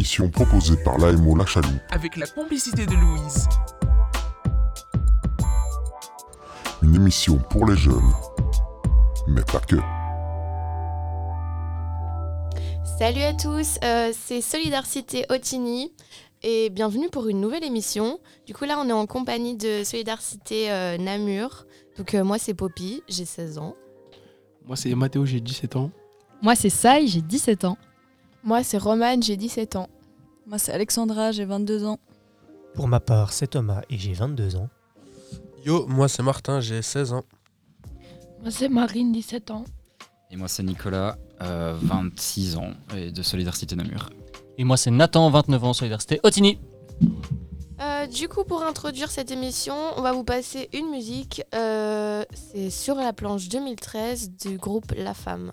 émission proposée par l'AMO La Chaloupe avec la complicité de Louise. Une émission pour les jeunes, mais pas que. Salut à tous, euh, c'est Solidarité Otigny et bienvenue pour une nouvelle émission. Du coup là on est en compagnie de Solidarité euh, Namur. Donc euh, moi c'est Poppy, j'ai 16 ans. Moi c'est Mathéo, j'ai 17 ans. Moi c'est Sai, j'ai 17 ans. Moi c'est Romane, j'ai 17 ans. Moi c'est Alexandra, j'ai 22 ans. Pour ma part c'est Thomas et j'ai 22 ans. Yo, moi c'est Martin, j'ai 16 ans. Moi c'est Marine, 17 ans. Et moi c'est Nicolas, euh, 26 ans, et de Solidarité Namur. Et moi c'est Nathan, 29 ans, Solidarité Otigny. Euh, du coup, pour introduire cette émission, on va vous passer une musique. Euh, c'est sur la planche 2013 du groupe La Femme.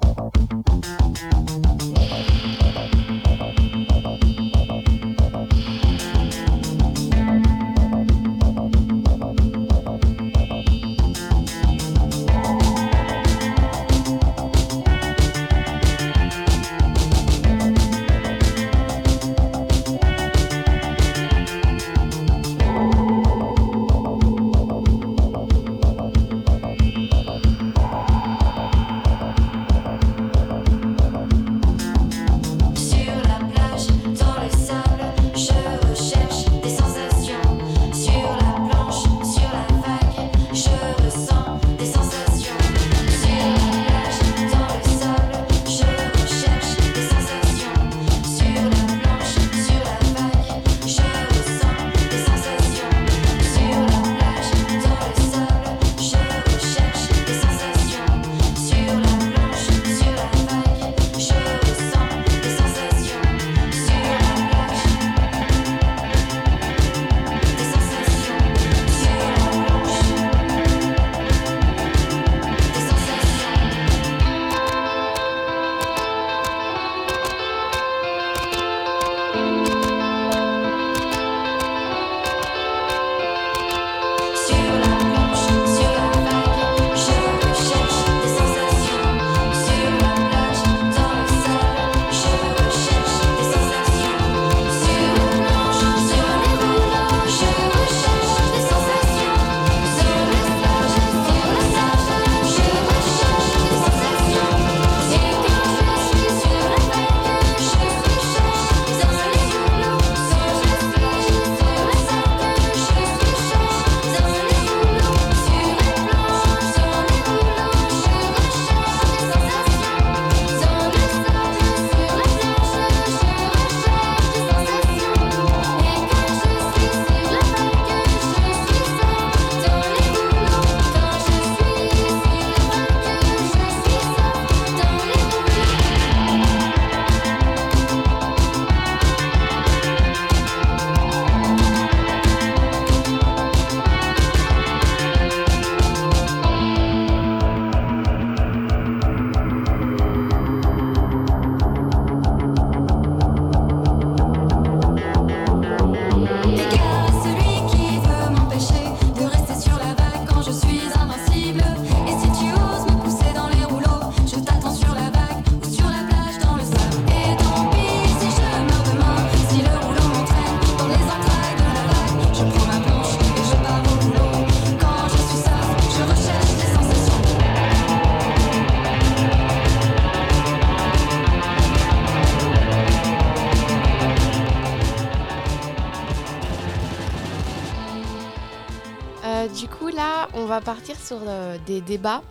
sur euh, des débats.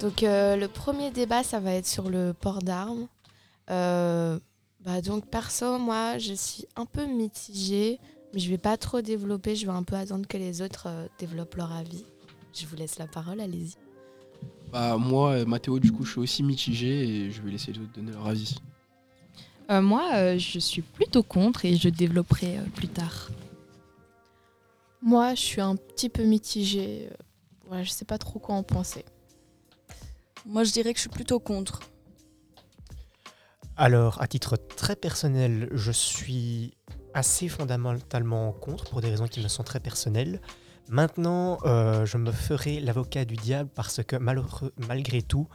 Donc euh, le premier débat, ça va être sur le port d'armes. Euh, bah, donc perso, moi, je suis un peu mitigée, mais je vais pas trop développer. Je vais un peu attendre que les autres développent leur avis. Je vous laisse la parole, allez-y. Bah moi, Mathéo, du coup, je suis aussi mitigé et je vais laisser les autres donner leur avis. moi, je suis plutôt contre et je développerai plus tard. Moi, je suis un petit peu mitigée. Ouais, je sais pas trop quoi en penser. Moi, je dirais que je suis plutôt contre. Alors, à titre très personnel, je suis assez fondamentalement contre pour des raisons qui me sont très personnelles. Maintenant, euh, je me ferai l'avocat du diable parce que malheureux- malgré tout,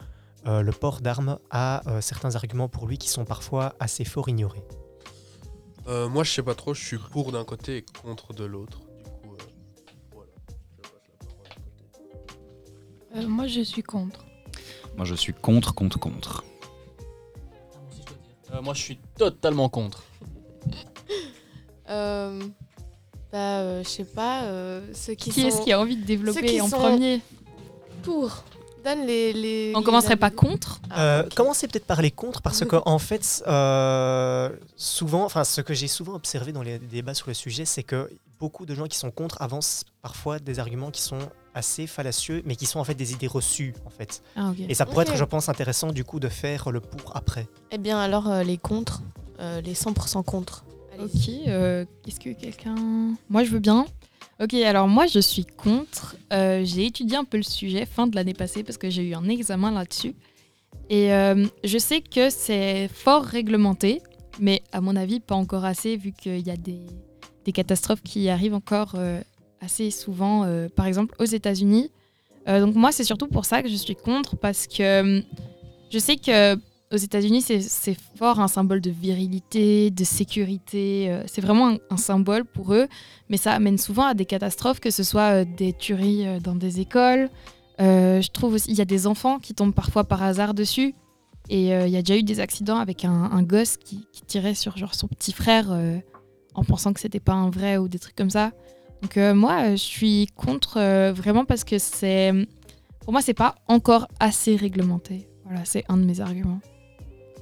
euh, le port d'armes a euh, certains arguments pour lui qui sont parfois assez fort ignorés. Euh, moi, je sais pas trop, je suis pour d'un côté et contre de l'autre. Euh, moi, je suis contre. Moi, je suis contre, contre, contre. Euh, moi, je suis totalement contre. Euh, bah, euh, je sais pas, euh, ceux qui, Qui sont est-ce qui a envie de développer qui en sont premier pour Donne les. les On les commencerait pas avis. contre Ah, Euh, ok. Commencez peut-être par les contre parce que en fait, euh, souvent, enfin, ce que j'ai souvent observé dans les débats sur le sujet, c'est que beaucoup de gens qui sont contre avancent parfois des arguments qui sont assez fallacieux, mais qui sont en fait des idées reçues, en fait. Ah. Et ça pourrait être, je pense, intéressant du coup de faire le pour après. Eh bien, alors, euh, les contre, euh, les 100% contre. Allez. Ok, euh, est-ce que quelqu'un... Moi, je veux bien. Ok, alors moi, je suis contre. Euh, j'ai étudié un peu le sujet fin de l'année passée parce que j'ai eu un examen là-dessus. Et euh, je sais que c'est fort réglementé, mais à mon avis, pas encore assez vu qu'il y a des, des catastrophes qui arrivent encore euh, assez souvent, euh, par exemple aux États-Unis. Euh, donc moi, c'est surtout pour ça que je suis contre parce que euh, je sais que aux États-Unis, c'est- fort un symbole de virilité, de sécurité. c'est vraiment un, symbole pour eux, mais ça amène souvent à des catastrophes, que ce soit des tueries dans des écoles. Je trouve aussi il y a des enfants qui tombent parfois par hasard dessus. Et il y a déjà eu des accidents avec un, gosse qui, qui tirait sur genre son petit frère en pensant que c'était pas un vrai ou des trucs comme ça. Donc euh, moi, euh, je suis contre euh, vraiment parce que c'est, pour moi, c'est pas encore assez réglementé. Voilà, c'est un de mes arguments.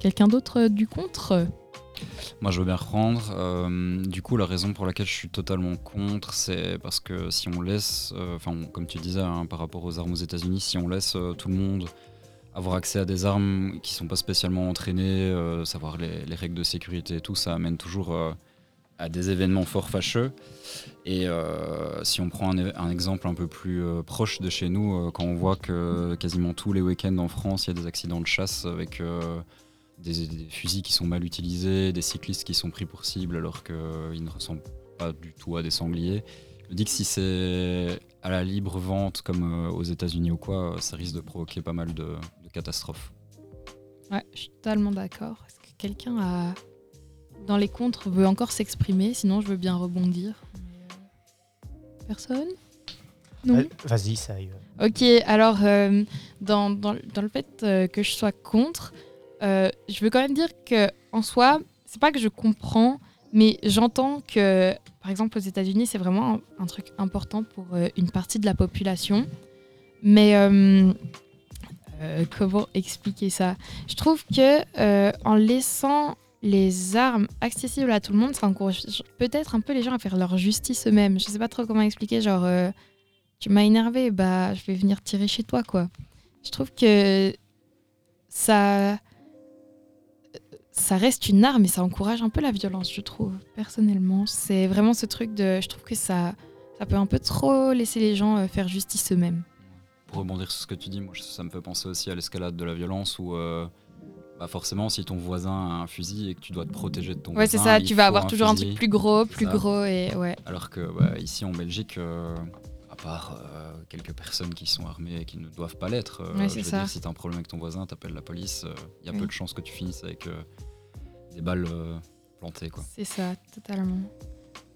Quelqu'un d'autre du contre? Moi, je veux bien reprendre. Du coup, la raison pour laquelle je suis totalement contre, c'est parce que si on laisse, enfin, comme tu disais, hein, par rapport aux armes aux États-Unis, si on laisse tout le monde avoir accès à des armes qui sont pas spécialement entraînées, savoir les, les règles de sécurité et tout, ça amène toujours à des événements fort fâcheux. Et euh, si on prend un, exemple un peu plus euh, proche de chez nous, euh, quand on voit que quasiment tous les week-ends en France, il y a des accidents de chasse avec des, fusils qui sont mal utilisés, des cyclistes qui sont pris pour cible alors qu'ils ne ressemblent pas du tout à des sangliers. Je dis que si c'est à la libre vente comme aux États-Unis ou quoi, ça risque de provoquer pas mal de, de catastrophes. Ouais, je suis totalement d'accord. Est-ce que quelqu'un a dans les contres veut encore s'exprimer? Sinon, je veux bien rebondir. Personne? Non. Vas-y, ça y est. Ok, alors euh, dans, dans, dans le fait euh, que je sois contre, euh, je veux quand même dire que en soi, c'est pas que je comprends, mais j'entends que, par exemple, aux États-Unis, c'est vraiment un, un truc important pour une partie de la population. Mais comment expliquer ça? Je trouve que en laissant les armes accessibles à tout le monde, ça encourage peut-être un peu les gens à faire leur justice eux-mêmes. Je sais pas trop comment expliquer, genre. euh, tu m'as énervé, bah je vais venir tirer chez toi quoi. Je trouve que ça ça reste une arme et ça encourage un peu la violence, je trouve personnellement. C'est vraiment ce truc de je trouve que ça ça peut un peu trop laisser les gens euh, faire justice eux-mêmes. Pour rebondir sur ce que tu dis, moi, ça me fait penser aussi à l'escalade de la violence où euh, bah forcément, si ton voisin a un fusil et que tu dois te protéger de ton Ouais, c'est ça, tu vas avoir toujours un truc plus gros, plus Ça. gros et ouais. Alors que bah, ici en Belgique, euh, à part euh, quelques personnes qui sont armées et qui ne doivent pas l'être, euh, Ouais, je veux ça. dire, si tu as un problème avec ton voisin, t'appelles la police, il y a peu de chances que tu finisses avec des balles plantées. C'est ça, totalement.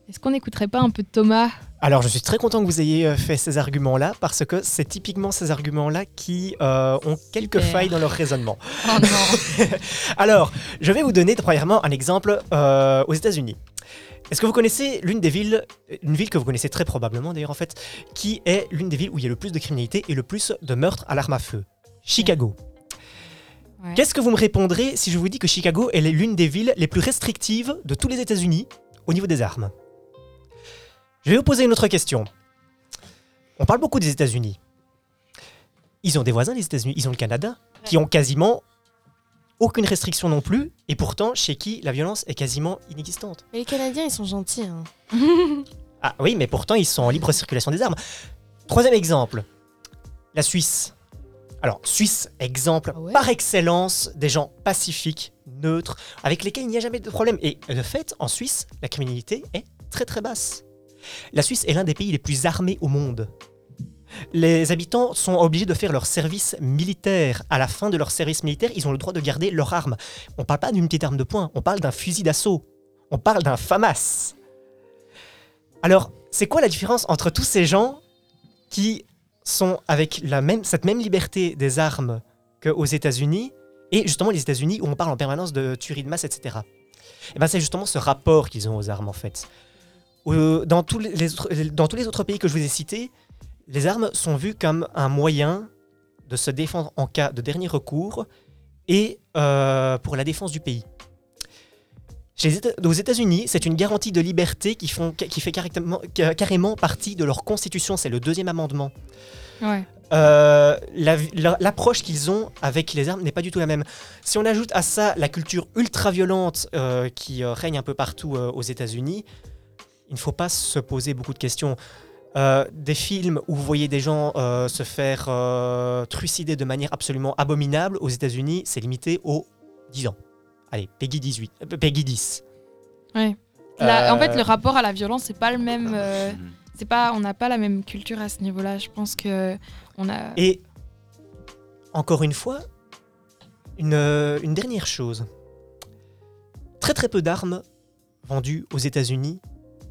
Est-ce qu'on n'écouterait pas un peu Thomas? Alors, je suis très content que vous ayez euh, fait ces arguments-là parce que c'est typiquement ces arguments-là qui euh, ont quelques Super. failles dans leur raisonnement. Oh non Alors, je vais vous donner premièrement un exemple euh, aux États-Unis. Est-ce que vous connaissez l'une des villes, une ville que vous connaissez très probablement d'ailleurs en fait, qui est l'une des villes où il y a le plus de criminalité et le plus de meurtres à l'arme à feu? Chicago. Ouais. Qu'est-ce que vous me répondrez si je vous dis que Chicago est l'une des villes les plus restrictives de tous les États-Unis au niveau des armes? Je vais vous poser une autre question. On parle beaucoup des États-Unis. Ils ont des voisins, les États-Unis. Ils ont le Canada, qui ont quasiment aucune restriction non plus, et pourtant chez qui la violence est quasiment inexistante. Mais les Canadiens, ils sont gentils. hein. Ah oui, mais pourtant ils sont en libre circulation des armes. Troisième exemple, la Suisse. Alors, Suisse, exemple Ah ouais par excellence des gens pacifiques, neutres, avec lesquels il n'y a jamais de problème. Et de fait, en Suisse, la criminalité est très très basse. La Suisse est l'un des pays les plus armés au monde. Les habitants sont obligés de faire leur service militaire. À la fin de leur service militaire, ils ont le droit de garder leur arme. On parle pas d'une petite arme de poing, on parle d'un fusil d'assaut. On parle d'un FAMAS. Alors, c'est quoi la différence entre tous ces gens qui sont avec cette même liberté des armes qu'aux États-Unis et justement les États-Unis où on parle en permanence de tuerie de masse, etc. Et ben c'est justement ce rapport qu'ils ont aux armes en fait. Euh, dans, tous les autres, dans tous les autres pays que je vous ai cités, les armes sont vues comme un moyen de se défendre en cas de dernier recours et euh, pour la défense du pays. Chez aux États-Unis, c'est une garantie de liberté qui, font, qui fait carrément, carrément partie de leur constitution. C'est le deuxième amendement. Ouais. Euh, la- la- L'approche qu'ils ont avec les armes n'est pas du tout la même. Si on ajoute à ça la culture ultra-violente euh, qui euh, règne un peu partout euh, aux États-Unis, il ne faut pas se poser beaucoup de questions. Euh, des films où vous voyez des gens euh, se faire euh, trucider de manière absolument abominable aux États-Unis, c'est limité aux 10 ans. Allez, Peggy 18, euh, Peggy 10. Ouais. La- En fait, le rapport à la violence, c'est pas le même. euh, c'est pas, on n'a pas la même culture à ce niveau-là. Je pense que on a. Et encore une fois, une, une dernière chose. Très très peu d'armes vendues aux États-Unis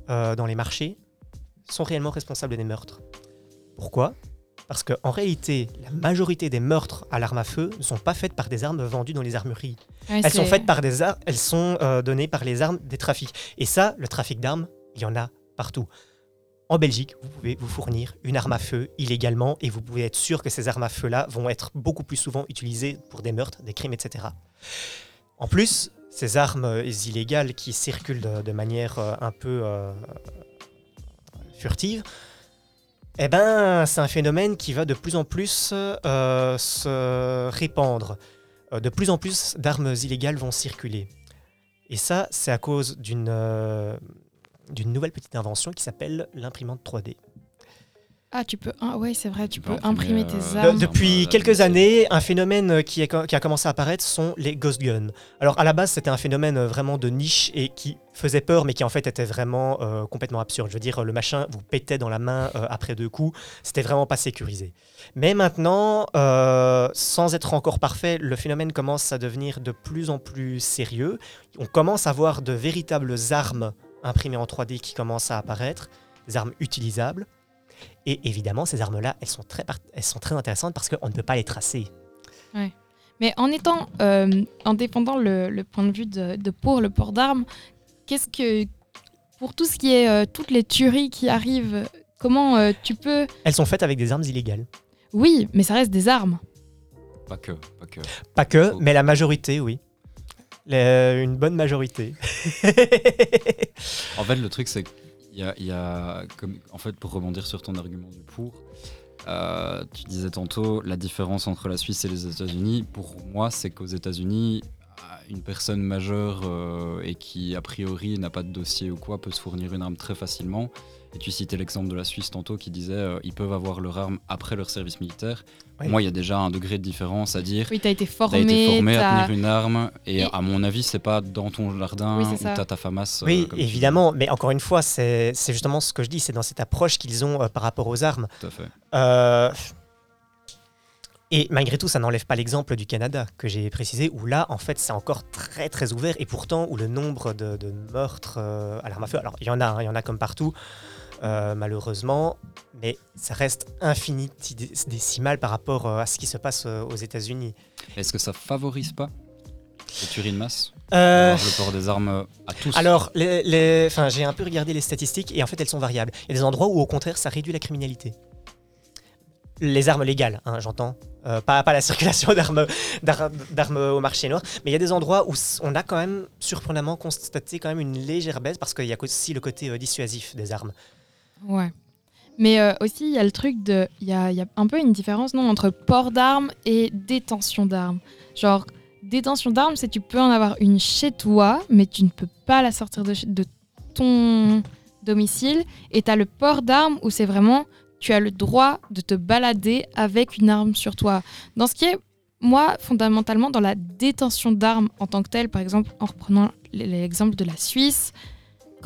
euh, dans les marchés sont réellement responsables des meurtres. Pourquoi? Parce qu'en réalité, la majorité des meurtres à l'arme à feu ne sont pas faites par des armes vendues dans les armureries. Ouais, elles sont faites par des armes, elles sont euh, données par les armes des trafics. Et ça, le trafic d'armes, il y en a partout. En Belgique, vous pouvez vous fournir une arme à feu illégalement et vous pouvez être sûr que ces armes à feu-là vont être beaucoup plus souvent utilisées pour des meurtres, des crimes, etc. En plus, ces armes euh, illégales qui circulent de, manière euh, un peu euh, furtive, eh ben, c'est un phénomène qui va de plus en plus se répandre. De plus en plus d'armes illégales vont circuler. Et ça, c'est à cause d'une nouvelle petite invention qui s'appelle l'imprimante 3D. Ah, tu peux. ah, ouais, c'est vrai, tu peux imprimer, imprimer tes euh, armes. De- depuis quelques années, un phénomène qui, est- qui a commencé à apparaître sont les ghost guns. Alors à la base, c'était un phénomène euh, vraiment de niche et qui faisait peur, mais qui en fait était vraiment euh, complètement absurde. Je veux dire, le machin vous pétait dans la main euh, après deux coups, c'était vraiment pas sécurisé. Mais maintenant, euh, sans être encore parfait, le phénomène commence à devenir de plus en plus sérieux. On commence à voir de véritables armes imprimées en 3D qui commencent à apparaître, des armes utilisables. Et évidemment, ces armes-là, elles, sont très elles sont très intéressantes parce qu'on ne peut pas les tracer. Ouais. Mais en étant, euh, en défendant le, le point de vue de, de pour le port d'armes, qu'est-ce que, pour tout ce qui est euh, toutes les tueries qui arrivent, comment euh, tu peux, Elles sont faites avec des armes illégales. oui, mais ça reste des armes. Pas que, pas que. Pas que, mais la majorité, oui. Les- une bonne majorité. En fait, le truc, c'est qu'il y y comme, en fait, pour rebondir sur ton argument du pour, euh, tu disais tantôt la différence entre la Suisse et les États-Unis. Pour moi, c'est qu'aux États-Unis, une personne majeure euh, et qui, a priori, n'a pas de dossier ou quoi, peut se fournir une arme très facilement. Et tu citais l'exemple de la Suisse tantôt qui disait euh, ils peuvent avoir leur arme après leur service militaire. Oui. Moi, il y a déjà un degré de différence à dire. Oui, t'as été T'as formé. été formé à tenir une arme et, Et- à mon avis, c'est pas dans ton jardin Oui, où ça. t'as ta FAMAS. euh, Oui, tu évidemment, mais encore une fois, c'est justement ce que je dis, c'est dans cette approche qu'ils ont euh, par rapport aux armes. Tout à fait. Euh, Et malgré tout, ça n'enlève pas l'exemple du Canada que j'ai précisé, où là, en fait, c'est encore très très ouvert, et pourtant où le nombre de, de meurtres euh, à l'arme à feu, alors il y en a, hein, il y en a comme partout, euh, malheureusement, mais ça reste infinitésimal par rapport euh, à ce qui se passe euh, aux États-Unis. Est-ce que ça favorise pas les tueries de masse Euh, Le port des armes à tous. Alors, les, les- enfin, j'ai un peu regardé les statistiques et en fait, elles sont variables. Il y a des endroits où, au contraire, ça réduit la criminalité. Les armes légales, hein, j'entends. Euh, pas, pas la circulation d'armes, d'ar- d'armes au marché noir. Mais il y a des endroits où on a quand même surprenamment constaté quand même une légère baisse parce qu'il y a aussi le côté euh, dissuasif des armes. Ouais. Mais euh, aussi, il y a le truc de. Il y a, un peu une différence, non, entre port d'armes et détention d'armes. Genre, détention d'armes, c'est tu peux en avoir une chez toi, mais tu ne peux pas la sortir de, de ton domicile. Et tu as le port d'armes où c'est vraiment. Tu as le droit de te balader avec une arme sur toi. Dans ce qui est, moi, fondamentalement, dans la détention d'armes en tant que telle, par exemple, en reprenant l'exemple de la Suisse,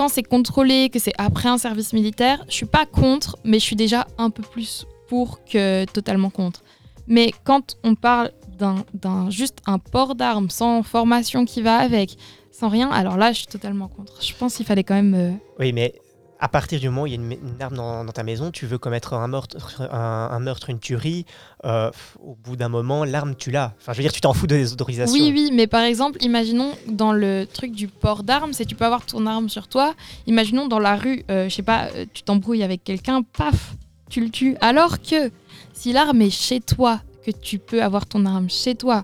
c'est contrôlé, que c'est après un service militaire, je suis pas contre, mais je suis déjà un peu plus pour que totalement contre. Mais quand on parle d'un- d'un juste un port d'armes sans formation qui va avec, sans rien, alors là, je suis totalement contre. Je pense qu'il fallait quand même. euh, Oui, mais à partir du moment où il y a une, arme dans, ta maison, tu veux commettre un meurtre, un, un meurtre une tuerie, euh, au bout d'un moment, l'arme, tu l'as. Enfin, je veux dire, tu t'en fous des autorisations. Oui, oui, mais par exemple, imaginons dans le truc du port d'armes, c'est tu peux avoir ton arme sur toi. Imaginons dans la rue, euh, je sais pas, euh, tu t'embrouilles avec quelqu'un, paf, tu le tues. Alors que si l'arme est chez toi, que tu peux avoir ton arme chez toi,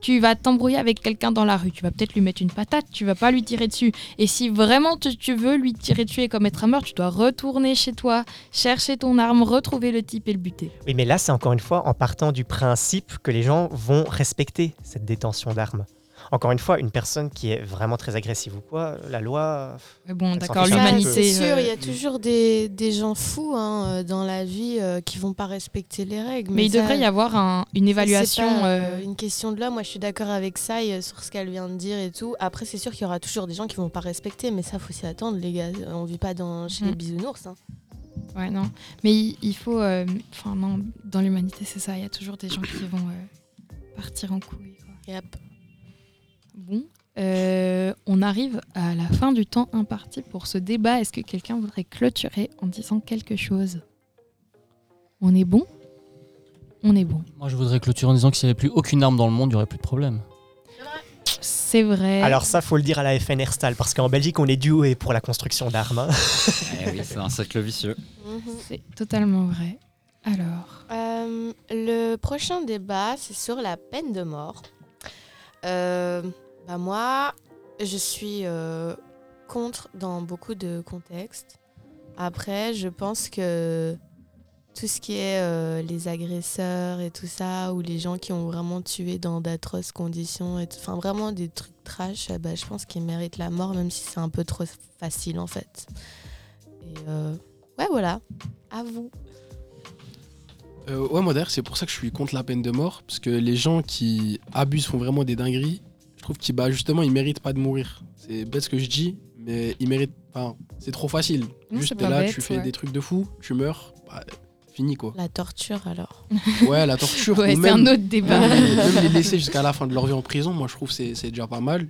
tu vas t'embrouiller avec quelqu'un dans la rue, tu vas peut-être lui mettre une patate, tu vas pas lui tirer dessus. Et si vraiment tu, veux lui tirer dessus et commettre un meurtre, tu dois retourner chez toi, chercher ton arme, retrouver le type et le buter. Oui, mais là, c'est encore une fois en partant du principe que les gens vont respecter cette détention d'armes. Encore une fois, une personne qui est vraiment très agressive ou quoi, la loi. Mais bon, d'accord, l'humanité, c'est sûr, il y a euh, toujours des, des gens fous hein, euh, dans la vie euh, qui vont pas respecter les règles. Mais il ça- devrait y avoir un- une évaluation. Pas, euh, euh, une question de là. Moi, je suis d'accord avec ça et, euh, sur ce qu'elle vient de dire et tout. Après, c'est sûr qu'il y aura toujours des gens qui vont pas respecter, mais ça, faut s'y attendre, les gars. On vit pas dans, chez les bisounours. hein. Ouais, non. Mais il, il faut. euh, Enfin, non, dans l'humanité, c'est ça. Il y a toujours des gens qui vont euh, partir en couille. quoi. Yep. Bon. euh, on arrive à la fin du temps imparti pour ce débat. Est-ce que quelqu'un voudrait clôturer en disant quelque chose? On est bon? On est bon. Moi, je voudrais clôturer en disant que s'il n'y avait plus aucune arme dans le monde, il n'y aurait plus de problème. C'est vrai. Alors ça, faut le dire à la FN Herstal, parce qu'en Belgique, on est doué pour la construction d'armes. hein. Eh oui, c'est un cercle vicieux. C'est totalement vrai. Alors. Euh, le prochain débat, c'est sur la peine de mort. Euh, bah moi, je suis euh, contre dans beaucoup de contextes. Après, je pense que tout ce qui est euh, les agresseurs et tout ça, ou les gens qui ont vraiment tué dans d'atroces conditions, et enfin vraiment des trucs trash, euh, bah, je pense qu'ils méritent la mort, même si c'est un peu trop facile en fait. Et euh, ouais, voilà. À vous. Ouais, moi d'ailleurs, c'est pour ça que je suis contre la peine de mort. Parce que les gens qui abusent, font vraiment des dingueries, trouve qu'ils, bah, justement, ils méritent pas de mourir. C'est bête ce que je dis, mais ils méritent. Enfin, c'est trop facile. Non, Juste t'es là, bête, tu fais ouais. des trucs de fou, tu meurs, bah, fini quoi. La torture alors. Ouais, la torture. Ouais, ou c'est même- un autre débat. Même, les- même les laisser jusqu'à la fin de leur vie en prison, moi je trouve que c'est c'est déjà pas mal.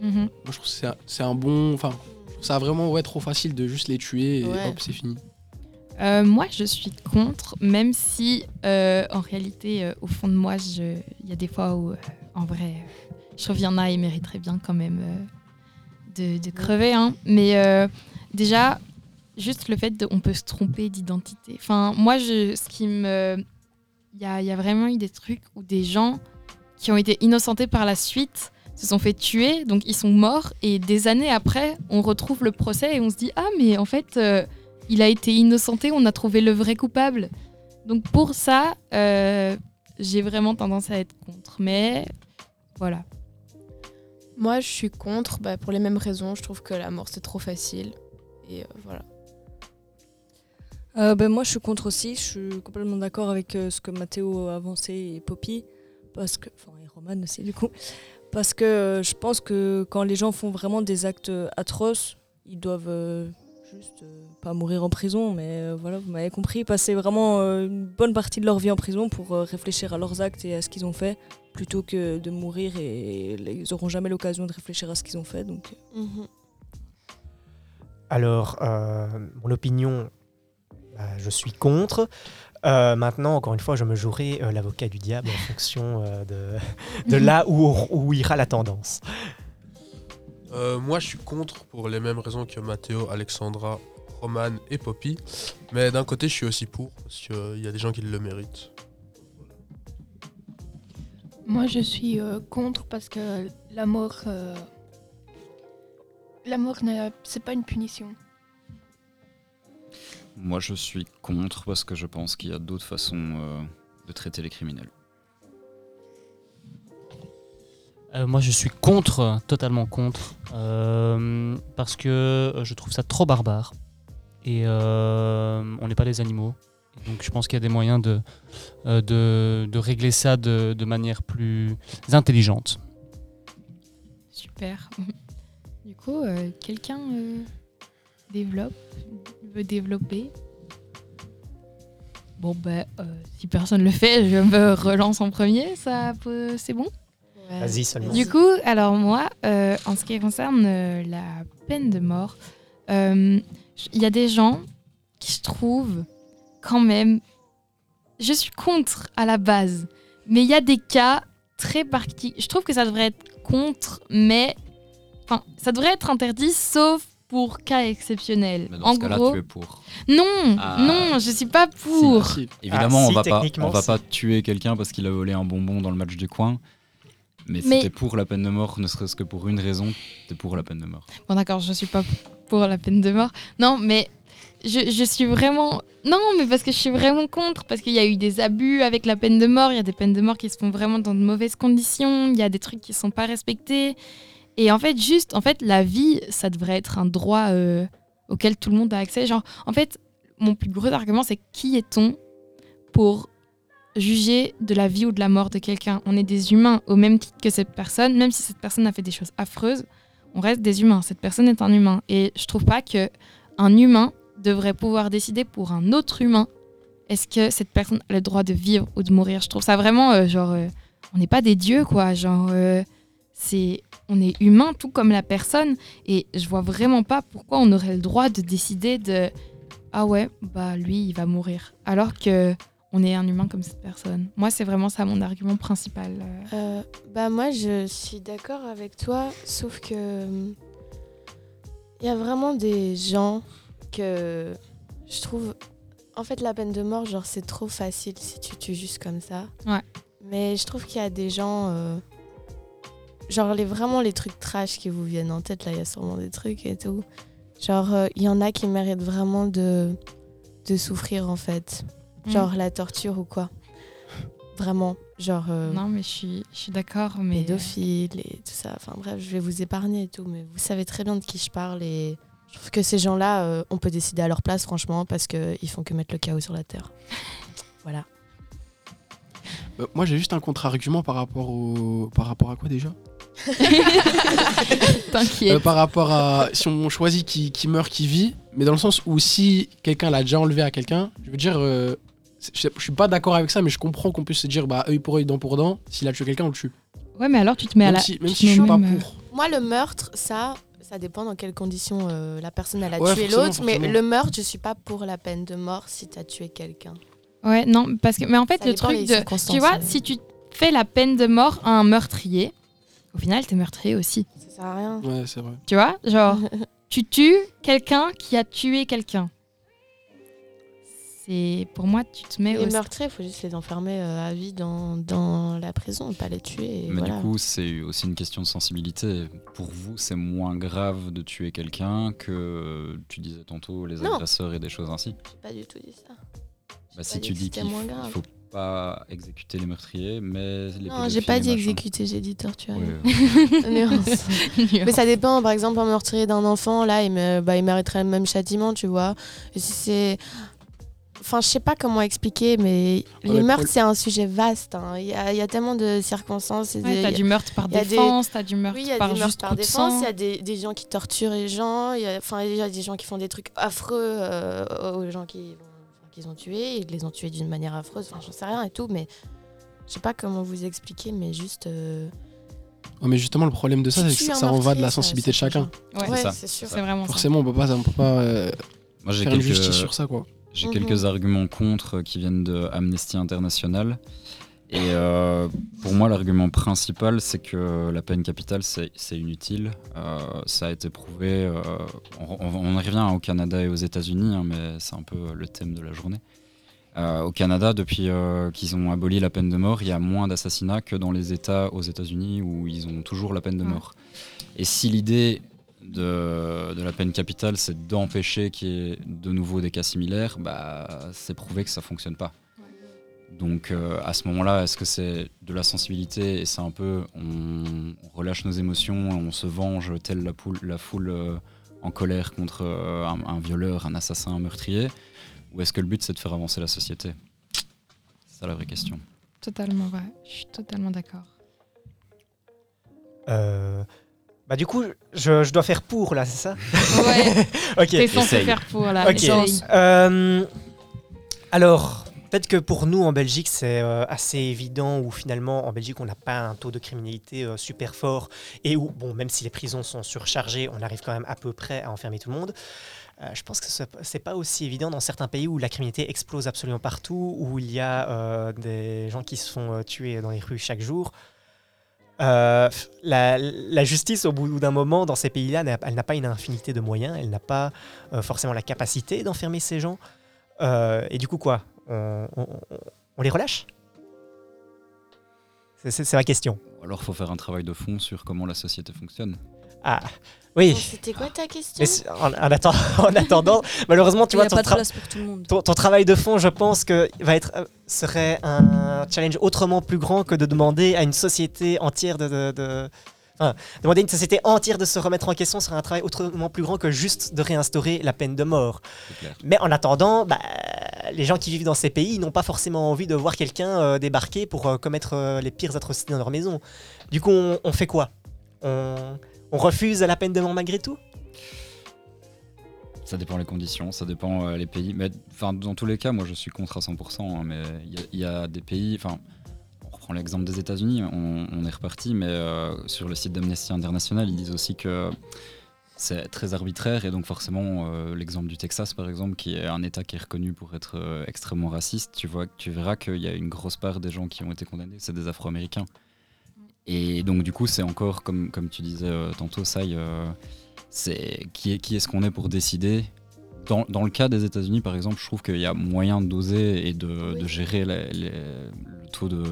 Mhm. Moi je trouve que c'est un- c'est un bon. Enfin, je trouve ça vraiment ouais, trop facile de juste les tuer et Ouais. hop, c'est fini. Euh, moi, je suis contre, même si euh, en réalité, euh, au fond de moi, je- il y a des fois où, euh, en vrai, euh, je trouve qu'il y en a, ils mériteraient bien quand même euh, de, de crever. hein. Mais euh, déjà, juste le fait de, on peut se tromper d'identité. Enfin, moi, je, ce qui me, il y a, il y a vraiment eu des trucs où des gens qui ont été innocentés par la suite se sont fait tuer, donc ils sont morts, et des années après, on retrouve le procès et on se dit ah mais en fait. euh, il a été innocenté, on a trouvé le vrai coupable. Donc pour ça, euh, j'ai vraiment tendance à être contre. Mais voilà. Moi, je suis contre bah, pour les mêmes raisons. Je trouve que la mort, c'est trop facile. Et euh, voilà. Euh, ben, moi, je suis contre aussi. Je suis complètement d'accord avec euh, ce que Mathéo a avancé et Poppy. Parce que, enfin, et Roman aussi, du coup. Parce que je pense que quand les gens font vraiment des actes atroces, ils doivent juste euh, pas mourir en prison, mais euh, voilà, vous m'avez compris, passer vraiment euh, une bonne partie de leur vie en prison pour euh, réfléchir à leurs actes et à ce qu'ils ont fait, plutôt que de mourir et ils n'auront jamais l'occasion de réfléchir à ce qu'ils ont fait. Donc, Mhm. Alors, euh, mon opinion, bah, je suis contre. Euh, maintenant, encore une fois, je me jouerai euh, l'avocat du diable en fonction euh, de, de là où, où ira la tendance. Euh, moi, je suis contre pour les mêmes raisons que Mathéo, Alexandra, Roman et Poppy. Mais d'un côté, je suis aussi pour, parce qu'il y a des gens qui le méritent. Moi, je suis euh, contre parce que la mort, euh, la mort, c'est pas une punition. Moi, je suis contre parce que je pense qu'il y a d'autres façons euh, de traiter les criminels. Euh, moi, je suis contre, totalement contre, euh, parce que euh, je trouve ça trop barbare. Et on n'est pas des animaux. Donc, je pense qu'il y a des moyens de, de, régler ça de, manière plus intelligente. Super. Du coup, quelqu'un. développe, veut développer? Bon, ben, euh, si personne le fait, je me relance en premier, ça c'est bon? Vas-y seulement. Du coup, alors moi, euh, en ce qui concerne euh, la peine de mort, euh, il y a des gens qui je trouve quand même... Je suis contre à la base, mais il y a des cas très particuliers. Je trouve que ça devrait être contre, mais... Enfin, ça devrait être interdit, sauf pour cas exceptionnels. Dans en gros, tu es pour. non, Ah. non, je suis pas pour. Évidemment, Ah, on si, va pas, on va pas tuer quelqu'un parce qu'il a volé un bonbon dans le match du coin. Mais, Mais- si t'es pour la peine de mort, ne serait-ce que pour une raison, t'es pour la peine de mort. Bon, d'accord, je suis pas pour la peine de mort. Non, mais je, je suis vraiment. Non, mais parce que je suis vraiment contre. Parce qu'il y a eu des abus avec la peine de mort. Il y a des peines de mort qui se font vraiment dans de mauvaises conditions. Il y a des trucs qui sont pas respectés. Et en fait, juste, en fait, la vie, ça devrait être un droit euh, auquel tout le monde a accès. Genre, en fait, mon plus gros argument, c'est qui est-on pour juger de la vie ou de la mort de quelqu'un On est des humains au même titre que cette personne, même si cette personne a fait des choses affreuses on reste des humains. Cette personne est un humain. Et je trouve pas que un humain devrait pouvoir décider pour un autre humain est-ce que cette personne a le droit de vivre ou de mourir. Je trouve ça vraiment euh, genre euh, on n'est pas des dieux quoi. Genre euh, c'est on est humain tout comme la personne et je vois vraiment pas pourquoi on aurait le droit de décider de ah ouais bah lui il va mourir alors que on est un humain comme cette personne. Moi c'est vraiment ça mon argument principal. euh. Euh, bah moi je suis d'accord avec toi, sauf que il y a vraiment des gens que je trouve en fait la peine de mort genre c'est trop facile si tu tues juste comme ça. Ouais. Mais je trouve qu'il y a des gens euh, genre les vraiment les trucs trash qui vous viennent en tête là, il y a sûrement des trucs et tout. Genre euh, il y en a qui méritent vraiment de de souffrir en fait. Genre Mm. la torture ou quoi. Vraiment, genre euh, Non mais je suis je suis d'accord mais pédophiles et tout ça. Enfin bref, je vais vous épargner et tout, mais vous savez très bien de qui je parle et je trouve que ces gens-là, euh, on peut décider à leur place, franchement, parce qu'ils font que mettre le chaos sur la terre. Voilà. Euh, moi, j'ai juste un contre-argument par rapport au. Par rapport à quoi déjà? T'inquiète. Euh, Par rapport à. Si on choisit qui, qui meurt, qui vit, mais dans le sens où si quelqu'un l'a déjà enlevé à quelqu'un, je veux dire. euh, je je suis pas d'accord avec ça, mais je comprends qu'on puisse se dire, bah, œil pour œil, dent pour dent, s'il a tué quelqu'un, on le tue. Ouais, mais alors tu te mets à la. si- même tu si je mets suis pas même, euh, pour. Moi, le meurtre, ça, ça dépend dans quelles conditions euh, la personne elle a Ouais, tué l'autre, mais le meurtre, je suis pas pour la peine de mort si t'as tué quelqu'un. Ouais, non, parce que. Mais en fait, Ça le truc de. Tu vois, euh. si tu fais la peine de mort à un meurtrier, au final, t'es meurtrier aussi. Ça sert à rien. Ouais, c'est vrai. Tu vois Genre, tu tues quelqu'un qui a tué quelqu'un. C'est. Pour moi, tu te mets Les au. meurtriers, il faut juste les enfermer euh, à vie dans, dans la prison, pas les tuer. Et Mais voilà. du coup, c'est aussi une question de sensibilité. Pour vous, c'est moins grave de tuer quelqu'un que tu disais tantôt les Non. agresseurs et des choses ainsi. J'ai pas du tout dit ça. Bah, si tu dis qu'il moins f- grave. faut pas exécuter les meurtriers, mais les Non, j'ai pas dit machin. exécuter, j'ai dit torturer. Ouais. Nuance. Nuance. Mais ça dépend, par exemple, un meurtrier d'un enfant, là, il, me, bah, il mériterait le même châtiment, tu vois. Et si c'est. Enfin, je sais pas comment expliquer, mais Ouais, les le meurtres, c'est un sujet vaste. hein. Il y, a, il y a tellement de circonstances. et Ouais, de- t'as il y a- du meurtre par des- défense, t'as du meurtre Oui, il y a par juste par défense, il y a des, des gens qui torturent les gens, il y a, enfin, il y a des gens qui font des trucs affreux euh, aux gens qui, qu'ils ont tués, ils les ont tués d'une manière affreuse, enfin, j'en sais rien et tout, mais je sais pas comment vous expliquer, mais juste. euh, Ouais, mais justement, le problème de ça, c'est que ça, en va de la sensibilité de chacun. Ouais, Ouais, ça. c'est sûr. C'est vraiment ça. Forcément, on peut pas, on peut pas euh, Moi, faire une justice sur ça, quoi. J'ai Mhm. quelques arguments contre qui viennent de Amnesty International. Et euh, pour moi, l'argument principal, c'est que la peine capitale, c'est inutile. Euh, ça a été prouvé. euh, on, on- y revient au Canada et aux États-Unis, hein, mais c'est un peu le thème de la journée. Euh, au Canada, depuis euh, qu'ils ont aboli la peine de mort, il y a moins d'assassinats que dans les États aux États-Unis où ils ont toujours la peine de mort. Et si l'idée de, de la peine capitale, c'est d'empêcher qu'il y ait de nouveau des cas similaires, bah, c'est prouvé que ça fonctionne pas. Donc euh, à ce moment-là, est-ce que c'est de la sensibilité et c'est un peu on, on relâche nos émotions, on se venge telle la, poule, la foule euh, en colère contre euh, un, un violeur, un assassin, un meurtrier? Ou est-ce que le but c'est de faire avancer la société? C'est ça la vraie question. Totalement vrai. Je suis totalement d'accord. Bah du coup, je, je dois faire pour là, c'est ça? Ouais. ok. T'es censé faire pour là. Ok. Euh, alors, peut-être que pour nous en Belgique, c'est euh, assez évident où finalement en Belgique, on n'a pas un taux de criminalité euh, super fort et où, bon, même si les prisons sont surchargées, on arrive quand même à peu près à enfermer tout le monde. Euh, je pense que ce c'est pas aussi évident dans certains pays où la criminalité explose absolument partout, où il y a euh, des gens qui se font euh, tuer dans les rues chaque jour. Euh, la, justice, au bout d'un moment, dans ces pays-là, elle n'a pas une infinité de moyens, elle n'a pas euh, forcément la capacité d'enfermer ces gens. Euh, et du coup, quoi? On, on- les relâche? C'est ma question. Alors, il faut faire un travail de fond sur comment la société fonctionne. Ah, oui. C'était quoi ta question Mais en, en atten- en attendant, malheureusement, tu vois, ton, tra- travail de fond, je pense que va être, euh, serait un challenge autrement plus grand que de demander à une société entière de... de- de- enfin, demander à une société entière de se remettre en question serait un travail autrement plus grand que juste de réinstaurer la peine de mort. Mais en attendant, bah, les gens qui vivent dans ces pays n'ont pas forcément envie de voir quelqu'un euh, débarquer pour euh, commettre euh, les pires atrocités dans leur maison. Du coup, on, on fait quoi? On, on refuse la peine de mort malgré tout? Ça dépend les conditions, ça dépend euh, les pays. Mais dans tous les cas, moi je suis contre à 100%. hein, mais il y, a- des pays. On reprend l'exemple des États-Unis, on, est reparti, mais euh, sur le site d'Amnesty International, ils disent aussi que c'est très arbitraire et donc forcément euh, l'exemple du Texas par exemple, qui est un État qui est reconnu pour être extrêmement raciste, tu vois, tu verras qu'il y a une grosse part des gens qui ont été condamnés, c'est des Afro-Américains. Et donc du coup, c'est encore comme comme tu disais euh, tantôt, ça. c'est qui est qui est-ce qu'on est pour décider? Dans, dans le cas des États-Unis, par exemple, je trouve qu'il y a moyen de doser et de, de gérer les- les- le taux de,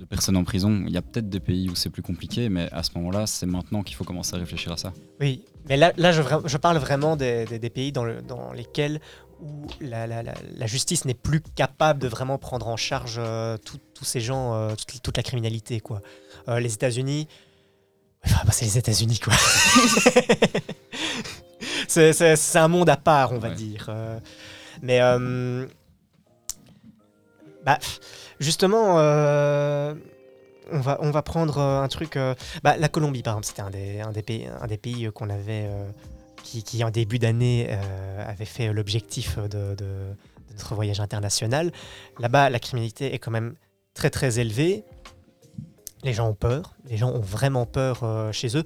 de personnes en prison. Il y a peut-être des pays où c'est plus compliqué, mais à ce moment-là, c'est maintenant qu'il faut commencer à réfléchir à ça. Oui, mais là, là je, je parle vraiment des, des- des pays dans, le- dans lesquels où la, la- la- la justice n'est plus capable de vraiment prendre en charge euh, tous ces gens, euh, toute, toute la criminalité. Quoi. Euh, les États-Unis, enfin, bah, c'est les États-Unis, quoi. c'est, un monde à part, on va Ouais. dire. Euh, mais euh, bah, justement, euh, on, va, on va prendre un truc. bah, la Colombie, par exemple, c'était un des, un des pays, un des pays qu'on avait, qui, en début d'année euh, avait fait l'objectif de, notre voyage international. Là-bas, la criminalité est quand même très très élevée. Les gens ont peur, les gens ont vraiment peur euh, chez eux.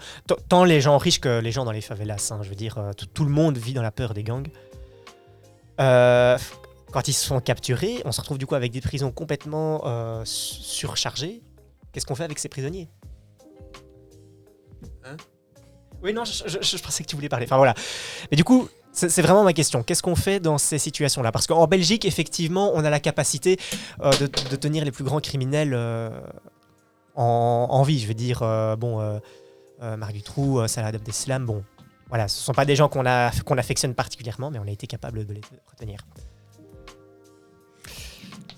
Tant les gens riches que les gens dans les favelas. hein, je veux dire, euh, tout, le monde vit dans la peur des gangs. Quand ils se font capturer, on se retrouve du coup avec des prisons complètement su- surchargées. Qu'est-ce qu'on fait avec ces prisonniers? Hein? Oui, non, je, je- je- je pensais que tu voulais parler. Enfin voilà. Mais du coup, c'est vraiment ma question. Qu'est-ce qu'on fait dans ces situations-là? Parce qu'en Belgique, effectivement, on a la capacité euh, de, de tenir les plus grands criminels euh, en, en vie. Je veux dire, euh, bon, euh, euh, Marc Dutroux, euh, Salah Abdeslam, bon, voilà, ce ne sont pas des gens qu'on a- qu'on affectionne particulièrement, mais on a été capable de les retenir.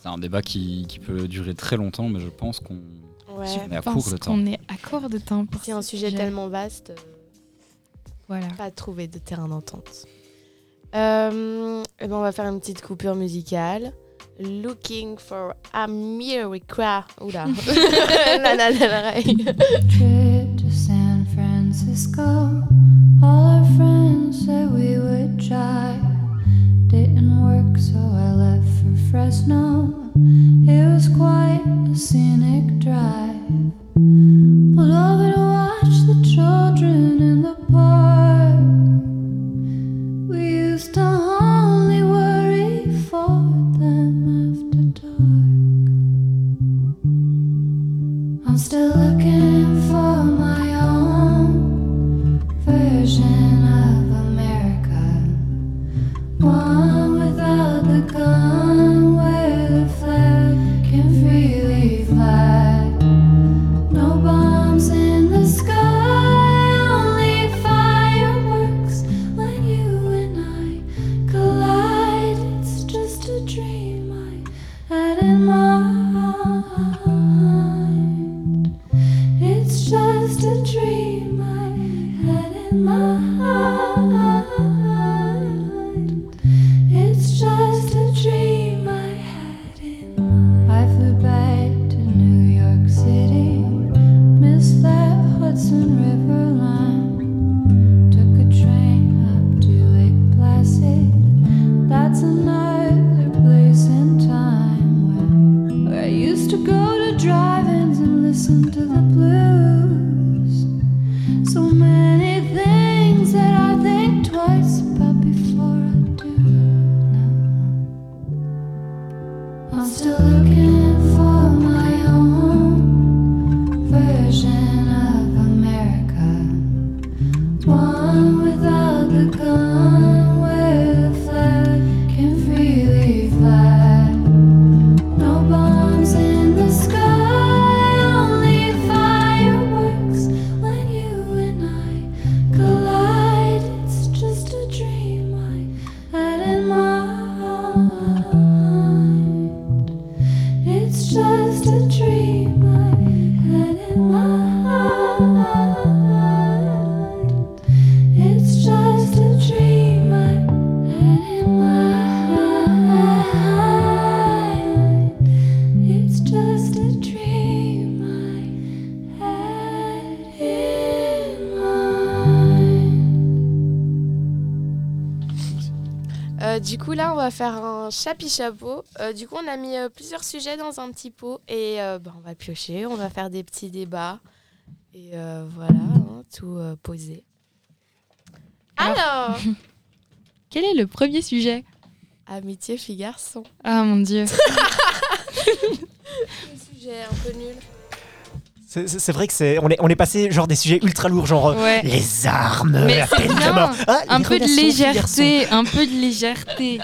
C'est un débat qui, qui peut durer très longtemps, mais je pense qu'on Ouais. on est à court de temps. qu'on est à court de temps pour C'est un sujet tellement vaste, euh, Voilà. pas trouver de terrain d'entente. Euh, eh ben on va faire une petite coupure musicale. Looking for America. Oula. Lana Del Rey. trip to San Francisco. All our friends said we would try. Didn't work, so I left for Fresno. It was quite a scenic drive. Faire un chapi-chapeau. Euh, du coup, on a mis euh, plusieurs sujets dans un petit pot et euh, bah, on va piocher, on va faire des petits débats. Et euh, voilà, hein, tout euh, posé. Alors, Quel est le premier sujet? Amitié fille-garçon. Ah mon dieu. Un sujet un peu nul. C'est- vrai que c'est on est on est passé genre des sujets ultra lourds genre Ouais. les armes, Mais la c'est peine de mort. Ah, un peu de légèreté, un peu de légèreté.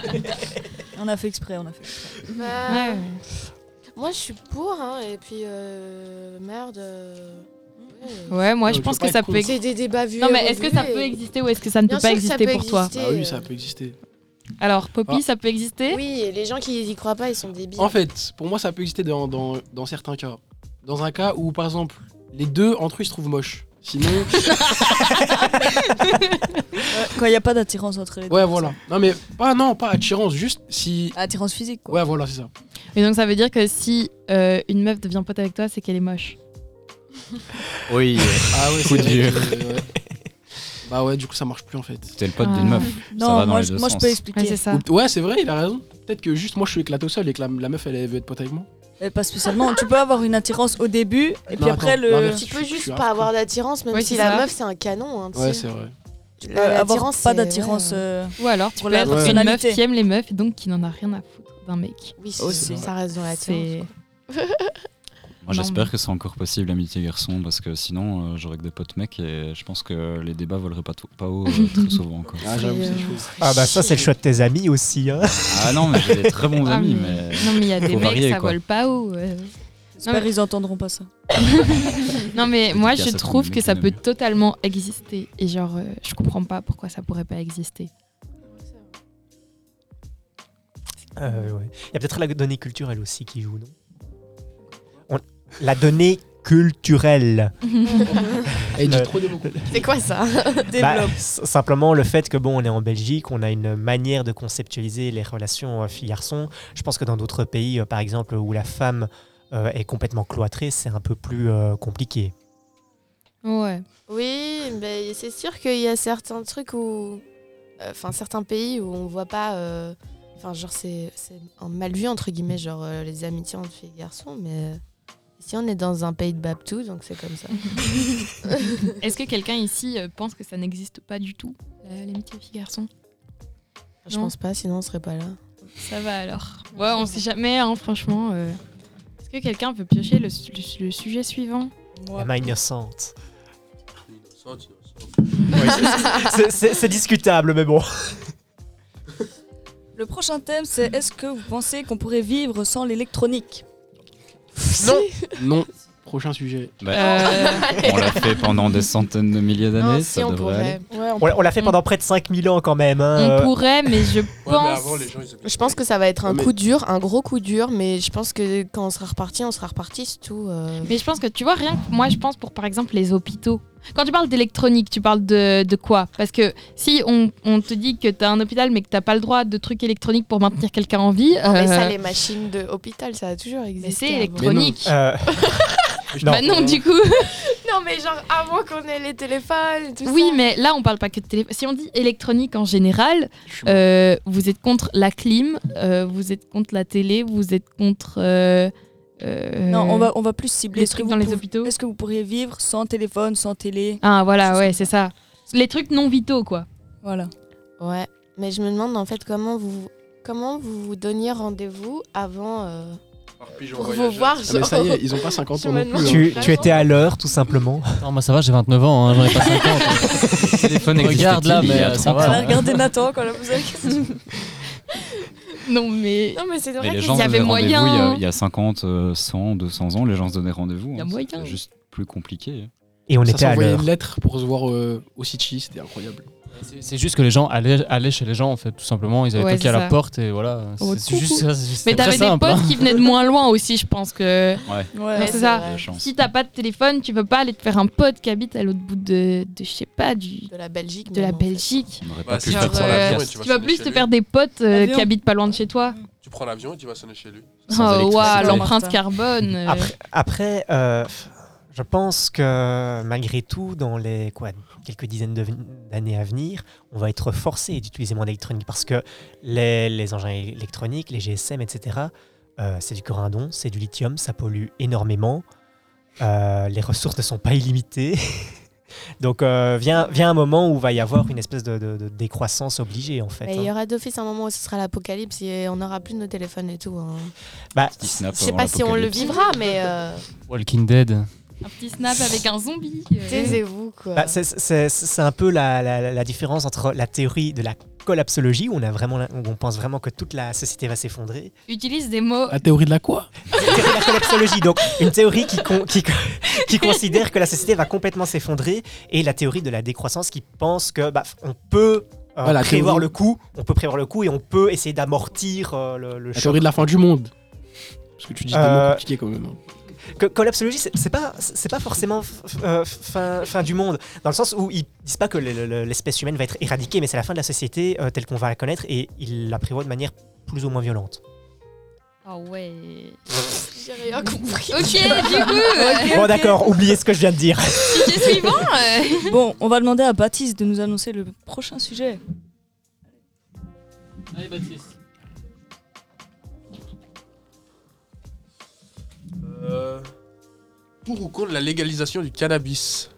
On a fait exprès, on a fait exprès. Bah, Ouais. Moi, je suis pour, hein, et puis euh, merde. euh, ouais. Ouais, moi Non, je pense que ça peut exister. des débats vieux. Non mais est-ce que ça peut et- exister ou est-ce que ça ne Bien peut pas exister peut pour toi. Ah oui, ça peut exister. Alors Poppy, Ah. ça peut exister? Oui, et les gens qui y croient pas, ils sont débiles. En fait, pour moi, ça peut exister dans, dans, dans certains cas. Dans un cas où, par exemple, les deux entre eux ils se trouvent moches. Sinon, Quand il n'y a pas d'attirance entre les deux. ouais, voilà. Non, mais pas, non, pas attirance, juste si. Attirance physique, quoi. Ouais, voilà, c'est ça. Et donc ça veut dire que si euh, une meuf devient pote avec toi, c'est qu'elle est moche. Oui, Ah ouais, Coup c'est vrai ouais. Bah ouais, du coup, ça marche plus en fait. t'es le pote Ah. d'une meuf. Non, ça va dans moi, les je, deux moi je sens. peux Ouais, expliquer. c'est ça. Ou- Ouais, c'est vrai, il a raison. Peut-être que juste moi je suis éclaté au sol et que la, la meuf elle, elle veut être pote avec moi. Mais pas spécialement. tu peux avoir une attirance au début, et puis Non, après attends, le. Tu peux juste pas avoir d'attirance, même Ouais, si la ça. meuf c'est un canon. Hein, Ouais, c'est vrai. Euh, avoir pas d'attirance. ouais. euh, Ou alors tu Pour peux la être une meuf qui aime les meufs et donc qui n'en a rien à foutre d'un mec. Oui, c'est- Aussi. ça reste dans l'attirance. Moi, Non, j'espère mais- que c'est encore possible, amitié garçon, parce que sinon, euh, j'aurais que des potes mecs et je pense que les débats voleraient pas, pas haut euh, très souvent. Quoi. Ah, j'avoue, c'est euh, chaud. Ah bah ça c'est le choix de tes amis aussi hein. Ah non, mais j'ai des très bons Ah, amis, mais- mais. Non mais il y a des mecs, varier, ça quoi. vole pas haut. euh. J'espère qu'ils entendront pas ça. Non mais moi je trouve que ça peut totalement exister et genre euh, je comprends pas pourquoi ça pourrait pas exister. Euh, ouais. Il y a peut-être la donnée culturelle aussi qui joue, non? On- La donnée culturelle. Elle dit trop de mots. C'est quoi ça? Bah, simplement le fait que bon, on est en Belgique, on a une manière de conceptualiser les relations euh, filles-garçons. Je pense que dans d'autres pays, euh, par exemple, où la femme euh, est complètement cloîtrée, c'est un peu plus euh, compliqué. Ouais. Oui, mais c'est sûr qu'il y a certains trucs où. euh, Enfin, certains pays où on voit pas. euh, Enfin, genre, c'est mal vu, entre guillemets, genre euh, les amitiés entre filles et garçons, mais. Euh, on est dans un pays de Babtou, donc c'est comme ça. Est-ce que quelqu'un ici euh, pense que ça n'existe pas du tout la- l'amitié fille-garçon Je Non. pense pas, sinon on serait pas là. Ça va alors. Ouais, on sait jamais, hein, franchement. euh. Est-ce que quelqu'un peut piocher le, su- le- le sujet suivant? La main innocente. C'est discutable, mais bon. Le prochain thème, c'est est-ce que vous pensez qu'on pourrait vivre sans l'électronique? Non Non. Prochain sujet. Bah, Euh, On l'a fait pendant des centaines de milliers d'années, Non, ça si on devrait aller. pourrait. Ouais, on On, l'a- on l'a fait pendant près de 5000 ans quand même. hein, On pourrait, mais je Ouais, mais pense. avant, les gens, ils avaient- Je pense que ça va être un mais- coup dur, un gros coup dur, mais je pense que quand on sera reparti, on sera reparti, c'est tout. euh. Mais je pense que tu vois, rien que moi, je pense pour par exemple les hôpitaux. Quand tu parles d'électronique, tu parles de, de quoi? Parce que si on, on te dit que tu as un hôpital mais que tu pas le droit de trucs électroniques pour maintenir quelqu'un en vie, mais ça, euh, les machines de hôpital, ça a toujours existé. mais c'est électronique. Euh, non. Bah non, du coup. Non, mais genre avant qu'on ait les téléphones et tout Oui, ça. mais là, on parle pas que de téléphone. Si on dit électronique en général, euh, vous êtes contre la clim, euh, vous êtes contre la télé, vous êtes contre. euh, euh, Non, on va, on va plus cibler. les trucs dans les hôpitaux. Est-ce que vous pourriez vivre sans téléphone, sans télé? Ah, voilà, ouais, c'est ça. Les trucs non vitaux, quoi. Voilà. Ouais, mais je me demande en fait comment vous comment vous vous donniez rendez-vous avant euh, Pour vous voir, Ah, mais ça y est, ils ont pas 50 ans non plus. hein. Tu, tu étais à l'heure, tout simplement. Non, moi ça va, j'ai 29 ans, hein, j'en ai pas 50. Le téléphone Regarde là, existait-il il y mais a euh, ça 30 va. a regardé Nathan quand elle a posé la question. Non, mais. Non, mais c'est vrai les qu'il gens y se avait donnaient rendez-vous moyen, il y a- hein. il y, a 50, euh, 100, 200 ans, les gens se donnaient rendez-vous. Il y a hein. moyen. C'était juste plus compliqué. Et on Ça était à l'heure. une lettre pour se voir euh, au City, c'était incroyable. C'est- juste que les gens allaient, allaient chez les gens en fait, tout simplement. Ils avaient Ouais, toqué à la porte et voilà. Oh, C'est- juste Mais t'avais des potes hein. qui venaient de moins loin aussi, je pense que. Ouais. Ouais, c'est ça. Si t'as pas de téléphone, tu peux pas aller te faire un pote qui habite à l'autre bout de, de je sais pas, du, de la Belgique. de la. Belgique. Pu tu vas Tu vas sonner plus te faire des potes euh, qui habitent pas loin de chez toi. Tu prends l'avion et tu vas sonner chez lui. Oh, waouh, l'empreinte carbone. euh. Après, après euh, je pense que malgré tout, dans les quoi, quelques dizaines d'années à venir, on va être forcé d'utiliser moins d'électronique parce que les, les engins électroniques, les GSM, etc., euh, c'est du corindon, c'est du lithium, ça pollue énormément. Euh, les ressources ne sont pas illimitées. Donc euh, vient, vient un moment où va y avoir une espèce de, de- de décroissance obligée en fait. Mais il y hein. aura d'office un moment où ce sera l'apocalypse et on n'aura plus de nos téléphones et tout. hein. Bah, Je sais pas si on le vivra, mais euh, Walking Dead. Un petit snap avec un zombie. euh. taisez-vous quoi. Bah, c'est- un peu la, la- la différence entre la théorie de la collapsologie, où on, a vraiment, où on pense vraiment que toute la société va s'effondrer, Utilise des mots. La théorie de la quoi? La théorie de la collapsologie, donc une théorie qui, con- qui, qui considère que la société va complètement s'effondrer, et la théorie de la décroissance qui pense que bah, on peut euh, la prévoir théorie- le coup, on peut prévoir le coup et on peut essayer d'amortir euh, le, le La choc. théorie de la fin du monde. Parce que tu dis des Euh, mots compliqués quand même. Que- collapsologie, c'est pas, c'est pas forcément euh, fin, fin du monde, dans le sens où ils disent pas que le- le- l'espèce humaine va être éradiquée, mais c'est la fin de la société euh, telle qu'on va la connaître, et ils la prévoient de manière plus ou moins violente. Ah ouais. J'ai rien compris. Ok, du coup. Bon d'accord, oubliez ce que je viens de dire. Sujet suivant. euh. Bon, on va demander à Baptiste de nous annoncer le prochain sujet. Allez, Baptiste. Euh, pour ou contre la légalisation du cannabis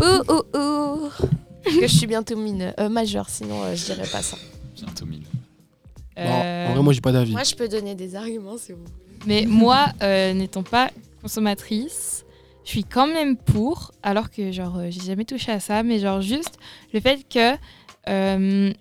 Ouh, ouh, ouh. que je suis bientôt mine, euh, majeure, sinon euh, je dirais pas ça. Bientôt. Bon, Euh, en vrai, moi, j'ai pas d'avis. Moi, je peux donner des arguments si vous voulez. Mais moi, euh, n'étant pas consommatrice, je suis quand même pour, alors que genre euh, j'ai jamais touché à ça, mais genre juste le fait que, euh,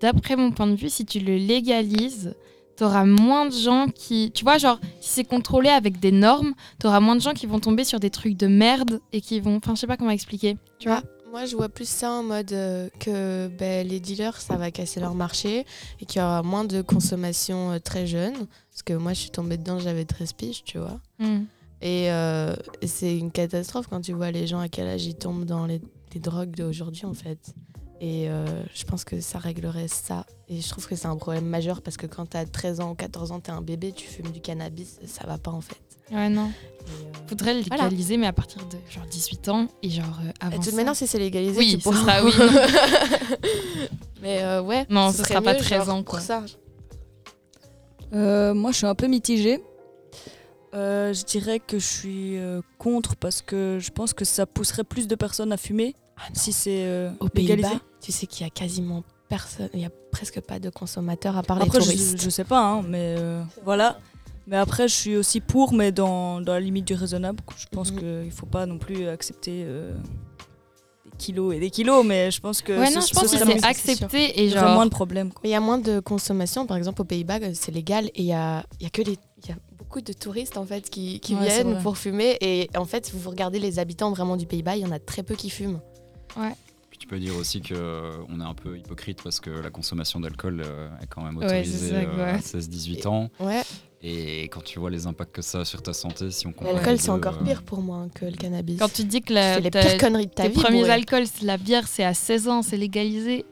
d'après mon point de vue, si tu le légalises, t'auras moins de gens qui, tu vois, genre si c'est contrôlé avec des normes, t'auras moins de gens qui vont tomber sur des trucs de merde et qui vont, enfin je sais pas comment expliquer, tu vois. Moi, je vois plus ça en mode euh, que ben, les dealers, ça va casser leur marché et qu'il y aura moins de consommation euh, très jeune. Parce que moi, je suis tombée dedans, j'avais 13 piges, tu vois. Mm. Et, euh, et c'est une catastrophe quand tu vois les gens à quel âge ils tombent dans les, les drogues d'aujourd'hui, en fait. Et euh, je pense que ça réglerait ça. Et je trouve que c'est un problème majeur parce que quand t'as 13 ans ou 14 ans, t'es un bébé, tu fumes du cannabis, ça va pas, en fait. Ouais non. Euh, Faudrait le Voilà. légaliser, mais à partir de genre 18 ans et genre euh, Et avant. de toute ça. manière, si c'est légalisé, Oui, tu pourras- sera oui. Mais euh, ouais. Non, ce sera pas mieux, 13 genre, ans, pour quoi. ça. Euh, moi, je suis un peu mitigée. Euh, je dirais que je suis euh, contre parce que je pense que ça pousserait plus de personnes à fumer si c'est euh, Aux. Pays-Bas, tu sais qu'il y a quasiment personne, il y a presque pas de consommateurs à part les Après, je, touristes. je sais pas, hein, mais euh, voilà. Mais après, je suis aussi pour, mais dans, dans la limite du raisonnable. Je pense Mhm. qu'il faut pas non plus accepter euh, des kilos et des kilos, mais je pense que Ouais, non, je pense que c'est accepté et Il y genre. moins de problèmes. il y a moins de consommation, par exemple aux Pays-Bas, euh, c'est légal et il y a, y a que les, y a beaucoup de touristes en fait qui, qui Ouais, c'est viennent pour fumer et en fait, vous regardez les habitants vraiment du Pays-Bas, il y en a très peu qui fument. Puis tu peux dire aussi qu'on est un peu hypocrite parce que la consommation d'alcool euh, est quand même Ouais, autorisée ça, euh, ouais. à 16-18 ans. Ouais. Et quand tu vois les impacts que ça a sur ta santé, si on compare L'alcool, c'est encore euh, pire pour moi hein, que le cannabis. Quand tu dis que la, les pires conneries de ta tes vie. premiers bourré. alcools, c'est la bière, c'est à 16 ans, c'est légalisé.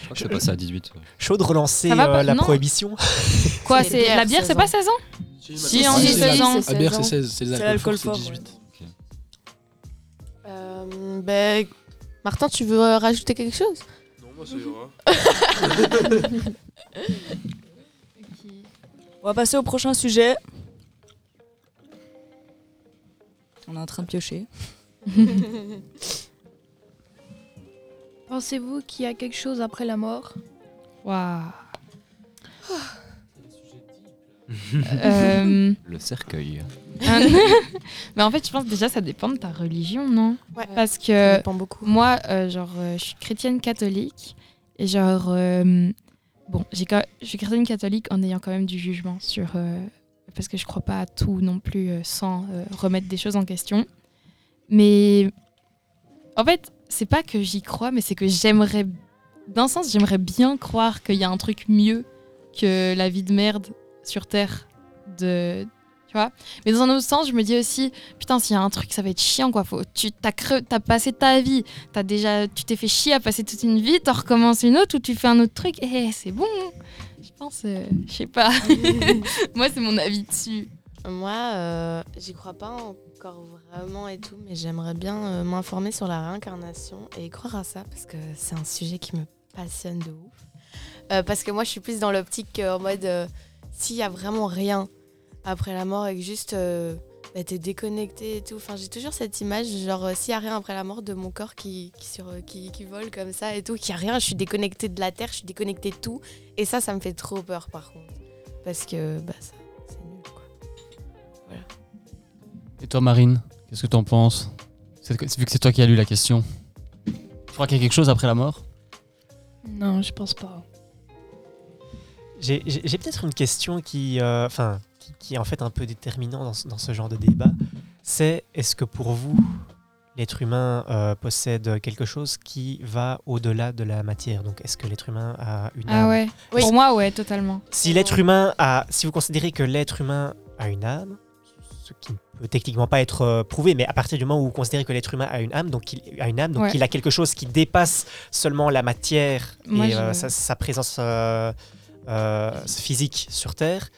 Je crois que c'est passé à 18. ouais. Chaud de relancer euh, la Non. prohibition. Quoi, C'est la bière, 16 c'est pas ans. 16 ans? Si, on dit c'est 16 ans. c'est La bière, 16 c'est ans. 16. C'est les alcools l'alcool forts, fort, c'est ouais. 18. Euh, ben, Martin, tu veux euh, rajouter quelque chose? Non, moi, ça ira. On va passer au prochain sujet. On est en train de piocher. Pensez-vous qu'il y a quelque chose après la mort? Waouh. Euh, Le cercueil. mais en fait, je pense déjà ça dépend de ta religion, non? Ouais, Parce ça que dépend beaucoup. moi, euh, genre, euh, je suis chrétienne catholique et genre, euh, bon, j'ai quand- je suis chrétienne catholique en ayant quand même du jugement sur, euh, parce que je crois pas à tout non plus euh, sans euh, remettre des choses en question. Mais en fait, c'est pas que j'y crois, mais c'est que j'aimerais, d'un sens, j'aimerais bien croire qu'il y a un truc mieux que la vie de merde sur Terre de tu vois. Mais dans un autre sens je me dis aussi putain s'il y a un truc ça va être chiant quoi. Faut tu t'as creux t'as passé ta vie. T'as déjà tu t'es fait chier à passer toute une vie t'en recommences une autre ou tu fais un autre truc. Et c'est bon. Je pense euh, je sais pas. Moi c'est mon avis dessus. Moi, euh, j'y crois pas encore vraiment et tout, mais j'aimerais bien euh, m'informer sur la réincarnation et croire à ça parce que c'est un sujet qui me passionne de ouf. Euh, parce que moi, je suis plus dans l'optique en mode s'il y a vraiment rien après la mort et que juste euh, bah, t'es déconnecté et tout. Enfin, j'ai toujours cette image, genre euh, s'il y a rien après la mort de mon corps qui, qui, sur, euh, qui, qui vole comme ça et tout, qu'il y a rien, je suis déconnectée de la terre, je suis déconnectée de tout. Et ça, ça me fait trop peur par contre. Parce que bah, ça, c'est nul quoi. Voilà. Et toi, Marine, qu'est-ce que t'en penses? C'est- Vu que c'est toi qui as lu la question. Tu crois qu'il y a quelque chose après la mort? Non, je pense pas. J'ai peut-être une question qui, euh, enfin, qui, qui est en fait un peu déterminant dans, ce- dans ce genre de débat. C'est est-ce que pour vous, l'être humain euh, possède quelque chose qui va au-delà de la matière? Donc, est-ce que l'être humain a une ah âme? ouais. Pour moi ouais totalement. Si l'être humain a, si vous considérez que l'être humain a une âme, ce qui ne peut techniquement pas être euh, prouvé, mais à partir du moment où vous considérez que l'être humain a une âme, donc il a une âme, donc Ouais. il a quelque chose qui dépasse seulement la matière Moi, et euh, sa présence euh, physique sur Terre,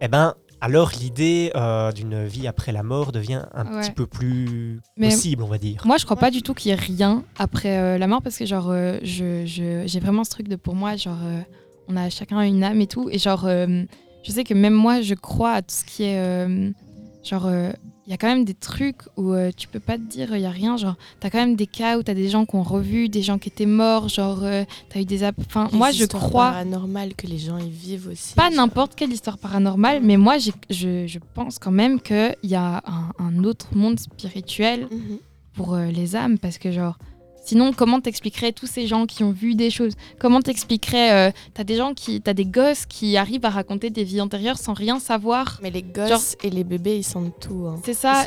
eh ben alors l'idée euh, d'une vie après la mort devient un Ouais. petit peu plus Mais possible, on va dire. Moi, je crois pas du tout qu'il y ait rien après euh, la mort parce que, genre, euh, je, je- j'ai vraiment ce truc de pour moi, genre, euh, on a chacun une âme et tout. Et, genre, euh, je sais que même moi, je crois à tout ce qui est. euh, genre, euh, il y a quand même des trucs où euh, tu peux pas te dire, il y a rien. Genre, t'as quand même des cas où t'as des gens qui ont revu, des gens qui étaient morts, genre, euh, t'as eu des. app- Enfin, moi, je crois. que les gens y vivent aussi. Pas n'importe quelle histoire paranormale, mais moi, je, je pense quand même qu'il y a un, un autre monde spirituel Mhm. pour euh, les âmes, parce que genre, sinon, comment t'expliquerais tous ces gens qui ont vu des choses? Comment t'expliquerais euh, T'as des gens qui, t'as des gosses qui arrivent à raconter des vies antérieures sans rien savoir? Mais les gosses Genre- et les bébés, ils sentent tout. hein. C'est ça.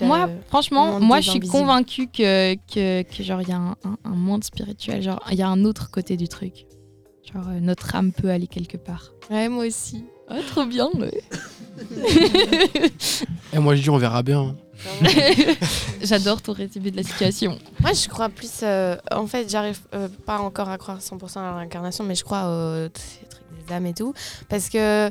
La- Moi, franchement, moi, je suis convaincue que, que, que genre, il y a un, un- un monde spirituel, genre, il y a un autre côté du truc. Genre, euh, notre âme peut aller quelque part. Ouais, moi aussi. Ah, trop bien, ouais. Et moi, je dis, on verra bien. J'adore ton résumé de la situation. Moi, je crois plus. euh, en fait, j'arrive euh, pas encore à croire 100% à la réincarnation, mais je crois aux trucs des âmes et tout. Parce que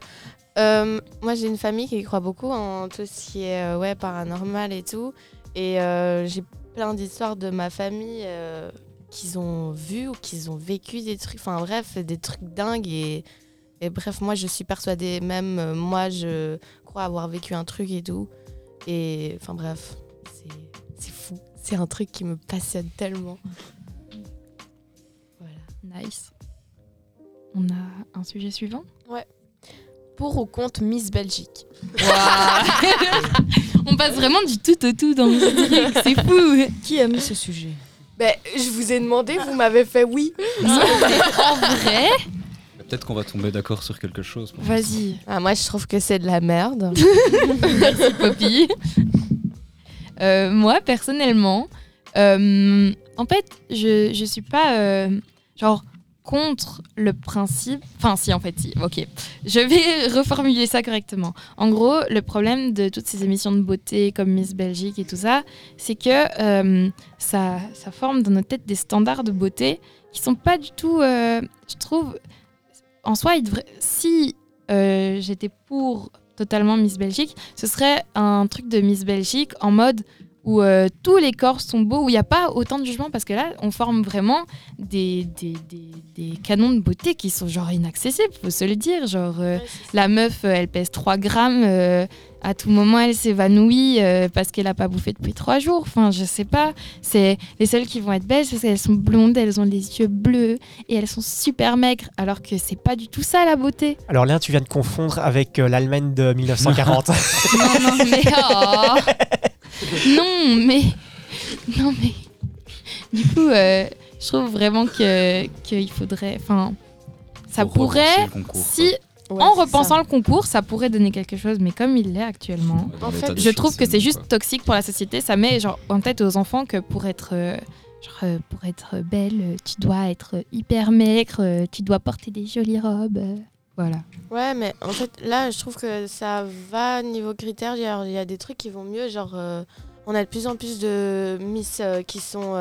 euh, moi, j'ai une famille qui croit beaucoup en tout ce qui est ouais, paranormal et tout. Et j'ai plein d'histoires de ma famille qu'ils ont vu ou qu'ils ont vécu des trucs. Enfin, bref, des trucs dingues. Et, bref, moi, je suis persuadée, même moi, je crois avoir vécu un truc et tout. Et enfin, bref, c'est fou. C'est un truc qui me passionne tellement. Nice. On a un sujet suivant? Ouais. Pour ou contre Miss Belgique? On passe vraiment du tout au tout dans ce truc, c'est fou. Qui a mis ce sujet? Ben, je vous ai demandé, vous m'avez fait oui. Non, mais en vrai Peut-être qu'on va tomber d'accord sur quelque chose. Vas-y. Ah, moi, je trouve que c'est de la merde. Merci, Poppy. Euh, moi, personnellement, euh, en fait, je, je suis pas euh, genre contre le principe. Enfin, si, en fait, si. Ok. Je vais reformuler ça correctement. En gros, le problème de toutes ces émissions de beauté comme Miss Belgique et tout ça, c'est que euh, ça, ça forme dans notre tête des standards de beauté qui sont pas du tout, euh, je trouve, en soi, il devrait- si euh, j'étais pour totalement Miss Belgique, ce serait un truc de Miss Belgique en mode où euh, tous les corps sont beaux, où il n'y a pas autant de jugement, parce que là, on forme vraiment des, des, des- des canons de beauté qui sont genre inaccessibles, faut se le dire. Genre, euh, la meuf, elle pèse 3 grammes, à tout moment, elle s'évanouit euh, parce qu'elle n'a pas bouffé depuis 3 jours. Enfin, je sais pas. C'est les seules qui vont être belles parce qu'elles sont blondes, elles ont les yeux bleus et elles sont super maigres, alors que c'est pas du tout ça la beauté. Alors là, tu viens de confondre avec euh, l'Allemagne de 1940. non, non, mais. oh. Non, mais. Non, mais. Du coup, euh, je trouve vraiment que qu'il faudrait. Enfin, ça pourrait. si. Ouais, en repensant ça. le concours, ça pourrait donner quelque chose, mais comme il l'est actuellement, je trouve que c'est juste quoi. toxique pour la société. Ça met genre en tête aux enfants que pour être, euh, genre, euh, pour être belle, euh, tu dois être hyper maigre, tu dois porter des jolies robes. voilà. Ouais, mais en fait, là, je trouve que ça va niveau critères. Il y a, il y a des trucs qui vont mieux. Genre, euh, on a de plus en plus de Miss euh, qui sont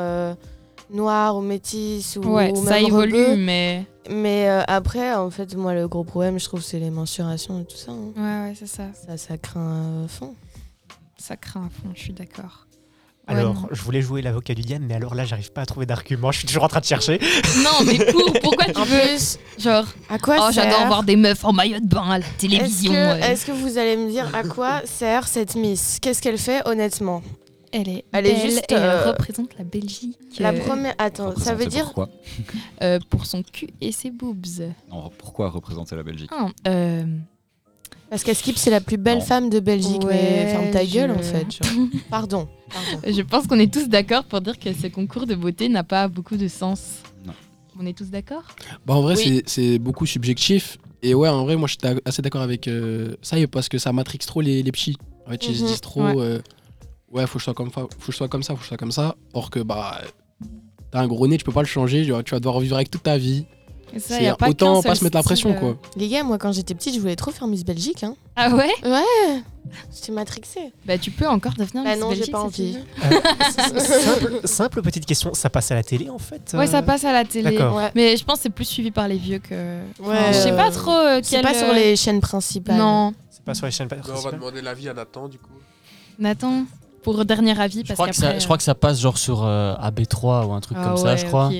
euh, noires ou métisses ou, Ouais, ou ça évolue, mais. Mais euh, après, en fait, moi, le gros problème, je trouve, c'est les mensurations et tout ça. hein. Ouais, ouais, c'est ça. Ça, ça craint à fond. Ça craint à fond, je suis d'accord. Alors, Ouais, je voulais jouer l'avocat du diable, mais alors là, j'arrive pas à trouver d'argument. Je suis toujours en train de chercher. Non, mais pour, pourquoi tu En veux plus, Genre, à quoi oh, sert j'adore voir des meufs en maillot de bain à la Est-ce télévision. que, ouais. est-ce que vous allez me dire à quoi sert cette Miss? Qu'est-ce qu'elle fait honnêtement? Elle est, Elle est juste, et elle euh, représente la Belgique. La première. Attends, ça veut dire. Pourquoi euh, pour son cul et ses boobs. Non, pourquoi représenter la Belgique Ah, euh, Parce qu'Eskip, c'est la plus belle Non. femme de Belgique. mais ferme ta gueule, je- en fait. genre. Pardon. Pardon. je pense qu'on est tous d'accord pour dire que ce concours de beauté n'a pas beaucoup de sens. Non. On est tous d'accord Bah, en vrai, Oui. c'est- beaucoup subjectif. Et ouais, en vrai, moi, je suis assez d'accord avec euh, ça, parce que ça matrix trop les, les petits. En fait, ils se Mhm. disent trop, Ouais. Euh, ouais, faut que je sois comme ça, faut que je sois comme ça, faut que je sois comme ça. Or que, bah, t'as un gros nez, tu peux pas le changer, tu vas devoir vivre avec toute ta vie. Et ça, y a pas autant pas se mettre la pression, euh. quoi. Les gars, moi, quand j'étais petite, je voulais trop faire Miss Belgique. Hein. Ah ouais? Ouais J'étais matrixée. Bah tu peux encore devenir Bah Miss non, j'ai Belgique, pas si tu envie. simple, simple petite question. Ça passe à la télé, en fait Ouais, ça euh passe à la télé. D'accord. Ouais. Mais je pense que c'est plus suivi par les vieux que. Ouais, je sais pas euh, trop euh, C'est pas sur euh, les chaînes principales. Non, C'est pas sur les chaînes Mais on va principales. demander l'avis à Nathan, du coup. Nathan, pour dernier avis, Je parce crois, que ça, je crois que ça passe genre sur euh, AB3 ou un truc Ah comme ça, je crois.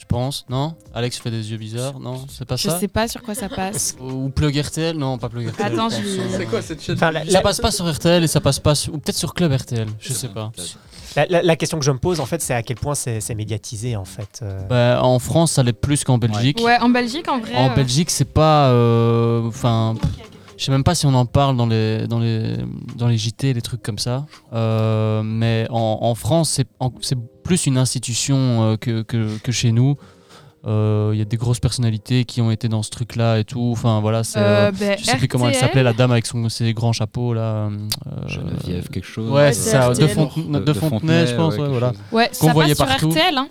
Je pense, non? Alex fait des yeux bizarres, non C'est pas Je ça? sais pas sur quoi ça passe. Ou Plug RTL Non, pas Plug RTL. Attends, je je vais- C'est quoi cette chaîne Enfin, la, Ça passe pas sur RTL et ça passe pas sur... Ou peut-être sur Club RTL, je sais pas. la- la- la question que je me pose, en fait, c'est à quel point c'est c'est médiatisé, en fait. euh. Bah, en France, ça l'est plus qu'en Belgique. Ouais, en Belgique, en vrai. En euh, Belgique, c'est pas. euh, Enfin. Je sais même pas si on en parle dans les, dans les, dans les JT, les trucs comme ça. Euh, mais en, en France, c'est plus une institution euh, que, que, que chez nous. Euh, Il y a des grosses personnalités qui ont été dans ce truc-là et tout. Enfin voilà, c'est. Euh, euh, ben, je sais plus comment elle s'appelait, la dame avec son, ses grands chapeaux là. euh, Geneviève quelque chose. Ouais, c'est ça, de. Fontenay, de Fontenay, je pense, ouais, voilà. Ouais, qu'on ça voyait passe partout. sur RTL. Hein.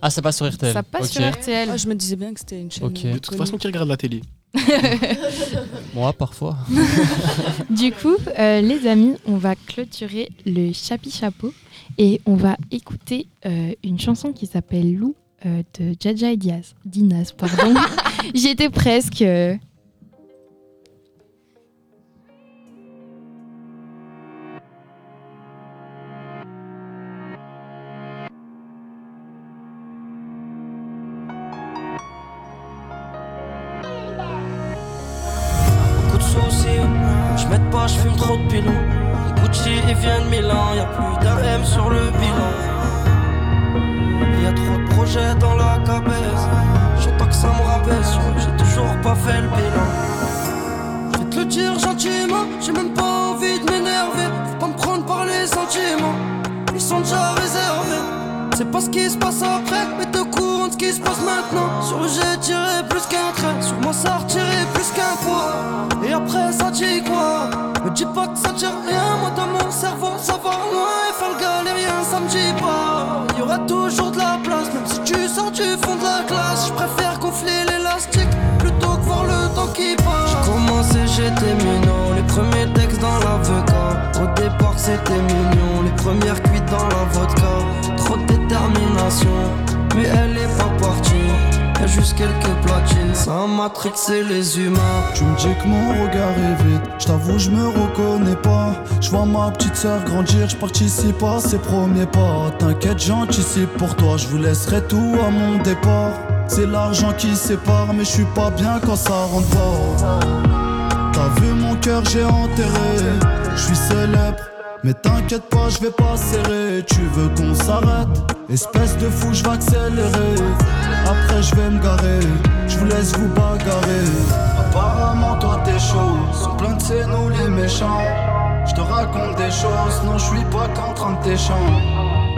Ah, ça passe sur RTL. Ça passe sur RTL. Ah, je me disais bien que c'était une chaîne. De toute façon, qui regarde la télé? Moi, parfois. Du coup, euh, les amis, on va clôturer le chapi chapeau et on va écouter euh, une chanson qui s'appelle Lou euh, de Jaja et Diaz. Dinas, pardon. J'y étais presque. Les humains. Tu me dis que mon regard est vide, je t'avoue je me reconnais pas. Je vois ma petite sœur grandir, je participe à ses premiers pas. T'inquiète, j'anticipe pour toi, je vous laisserai tout à mon départ. C'est l'argent qui sépare, mais je suis pas bien quand ça rentre pas. T'as vu mon cœur, j'ai enterré, je suis célèbre. Mais t'inquiète pas, je vais pas serrer. Tu veux qu'on s'arrête? Espèce de fou, je vais accélérer. Après, je vais me garer. Je laisse vous bagarrer. Apparemment, toi t'es chaud. Sont plein de c'est nous les méchants. Je te raconte des choses. Non, je suis pas qu'en train de t'échanger.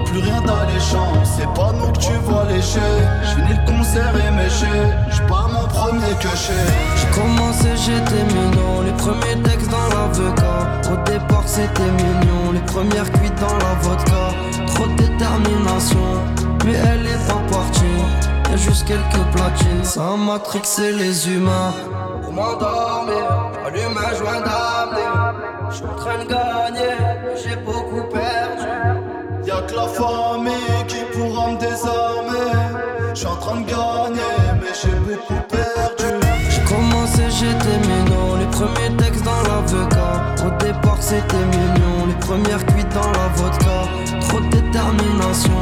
Plus rien d'alléchant, c'est pas nous que tu vois lécher. J'finis le concert et méché, j'suis pas mon premier que J'ai commencé, j'étais mignon. Les premiers textes dans l'avocat. Au départ, c'était mignon. Les premières cuites dans la vodka. Trop de détermination, mais elle est pas. Juste quelques platines, ça m'a trixé les humains. Pour m'endormir, allume un joint d'amener. J'suis en train de gagner, j'ai beaucoup perdu. Y'a que la famille qui pourra me désarmer. J'suis en train de gagner, mais j'ai beaucoup perdu. J'ai commencé, j'étais mignon. Les premiers textes dans l'avocat. Au départ, c'était mignon. Les premières cuites dans la vodka. Trop de détermination,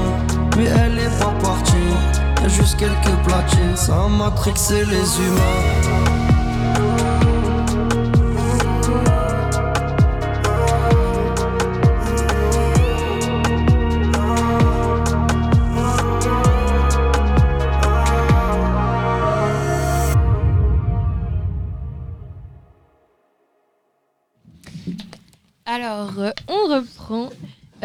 mais elle est pas partie. Juste quelques platines, ça m'a trixé les humains.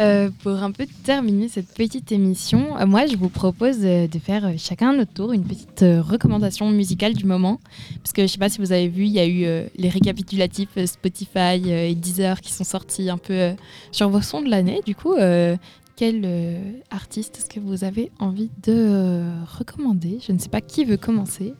Euh, pour un peu terminer cette petite émission, euh, moi je vous propose euh, de faire chacun notre tour une petite recommandation musicale du moment. Parce que je sais pas si vous avez vu, il y a eu les récapitulatifs Spotify et Deezer qui sont sortis un peu sur vos sons de l'année. Du coup, quel artiste est-ce que vous avez envie de recommander? Je ne sais pas qui veut commencer.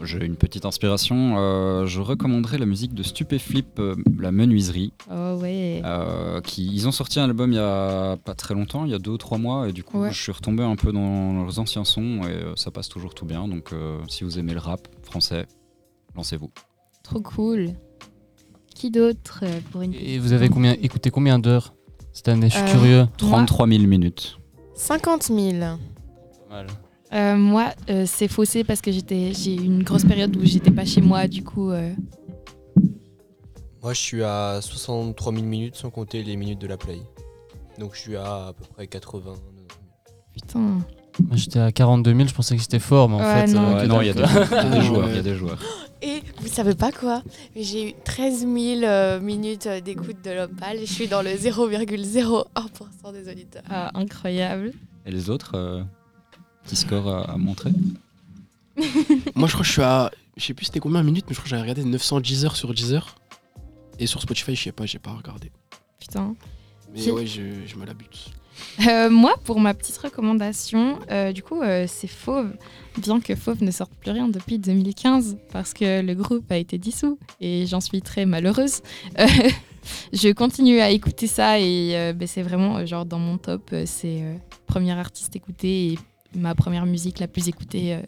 J'ai une petite inspiration. euh, je recommanderais la musique de Stupéflip, euh, La Menuiserie. Oh ouais. Euh, qui, ils ont sorti un album il y a pas très longtemps, il y a deux ou trois mois, et du coup Ouais. je suis retombé un peu dans leurs anciens sons et euh, ça passe toujours tout bien. Donc euh, si vous aimez le rap français, lancez-vous. Trop cool. Qui d'autre pour une Et vous avez combien, écouté combien d'heures cette année? Je suis Euh, curieux. 33 000 minutes. 50 000. Mal. Euh, moi, euh, c'est faussé parce que j'étais, j'ai eu une grosse période où j'étais pas chez moi, du coup. euh, Moi, je suis à 63 000 minutes sans compter les minutes de la play. Donc, je suis à à peu près 80. Putain. Moi, J'étais à 42 000, je pensais que c'était fort, mais en Ouais, fait. non. euh, Ouais, que non, il y a dalle, des, quoi. il y a des joueurs, ouais. il y a des joueurs. Et vous savez pas quoi Mais J'ai eu 13 000 euh, minutes euh, d'écoute de l'Opal et je suis dans le 0,01% des auditeurs. ah, incroyable. Et les autres, euh, petit score à, à montrer Moi, je crois que je suis à. Je sais plus c'était combien de minutes, mais je crois que j'ai regardé 910 heures sur 10 heures. Et sur Spotify, je sais pas, j'ai pas regardé. Putain. Mais ouais, je, je me la bute. Euh, moi, pour ma petite recommandation, euh, du coup, euh, c'est Fauve. Bien que Fauve ne sorte plus rien depuis 2015, parce que le groupe a été dissous, et j'en suis très malheureuse. Euh, je continue à écouter ça, et euh, ben, c'est vraiment euh, genre dans mon top. c'est euh, premier artiste écouté et ma première musique la plus écoutée. euh,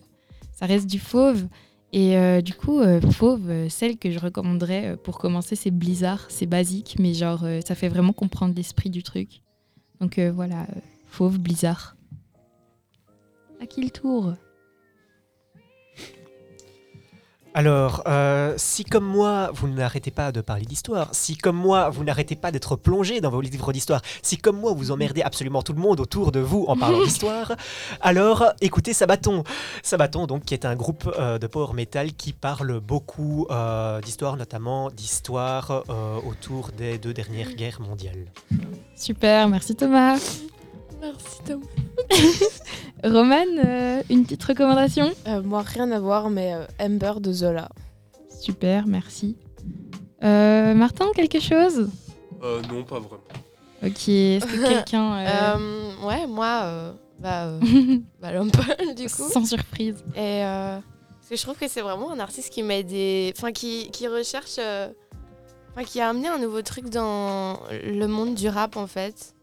ça reste du Fauve. Et euh, du coup, euh, Fauve, celle que je recommanderais pour commencer, c'est Blizzard. C'est basique, mais genre, ça fait vraiment comprendre l'esprit du truc. Donc voilà, Fauve, Blizzard. À qui le tour? Alors, euh, si comme moi, vous n'arrêtez pas de parler d'histoire, si comme moi, vous n'arrêtez pas d'être plongé dans vos livres d'histoire, si comme moi, vous emmerdez absolument tout le monde autour de vous en parlant d'histoire, alors écoutez Sabaton. Sabaton, donc, qui est un groupe euh, de power metal qui parle beaucoup euh, d'histoire, notamment d'histoire euh, autour des deux dernières guerres mondiales. Super, merci Thomas. Merci Tom. Roman, euh, une petite recommandation? Euh, moi, rien à voir, mais euh, Ember de Zola. Super, merci. Euh, Martin, quelque chose? Euh, non, pas vraiment. Ok, est-ce que quelqu'un... euh, Euh, ouais, moi, euh, bah, euh, bah L'Umpel, du coup. Sans surprise. Et euh, parce que je trouve que c'est vraiment un artiste qui met des. Enfin, qui, qui recherche. euh, Enfin, qui a amené un nouveau truc dans le monde du rap, en fait.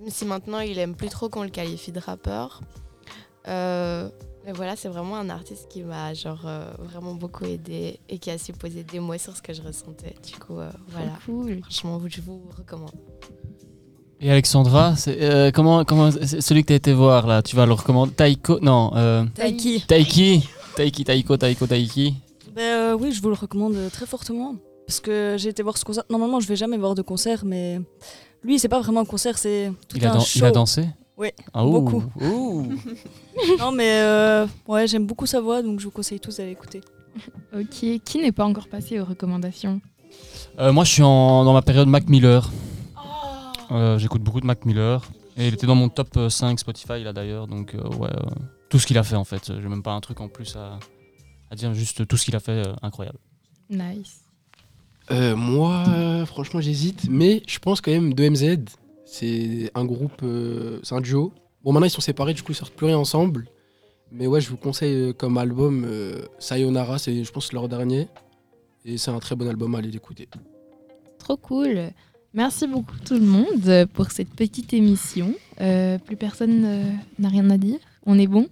Même si maintenant il aime plus trop qu'on le qualifie de rappeur. Euh, Mais voilà, c'est vraiment un artiste qui m'a genre euh, vraiment beaucoup aidé et qui a su poser des mots sur ce que je ressentais. Du coup, euh, voilà. Franchement, je vous recommande. Et Alexandra, euh, comment, comment, celui que tu as été voir là, tu vas le recommander? Taiko Non. euh, Taiki. Taiki. Taiki, Taiko, Taiko, Taiki. Ben, euh, oui, je vous le recommande très fortement. Parce que j'ai été voir ce concert. Normalement, je vais jamais voir de concert, mais lui, c'est pas vraiment un concert, c'est tout Il un show. il a dansé? Oui, Ah, ouh, beaucoup. ouh. non, mais euh, ouais, j'aime beaucoup sa voix, donc je vous conseille tous d'aller l'écouter. Ok, qui n'est pas encore passé aux recommandations? Euh, moi, je suis en- dans ma période Mac Miller. Euh, J'écoute beaucoup de Mac Miller. Et il était dans mon top euh, 5 Spotify là d'ailleurs. Donc, euh, ouais, euh, tout ce qu'il a fait en fait. J'ai même pas un truc en plus à, à dire, juste tout ce qu'il a fait, euh, incroyable. Nice. Euh, moi, euh, franchement, j'hésite, mais je pense quand même 2MZ. C'est un groupe, euh, c'est un duo. Bon, maintenant ils sont séparés, du coup ils sortent plus rien ensemble. Mais ouais, je vous conseille euh, comme album euh, Sayonara, c'est je pense leur dernier. Et c'est un très bon album, allez l'écouter. Trop cool. Merci beaucoup tout le monde pour cette petite émission. Euh, plus personne euh, n'a rien à dire. On est bon.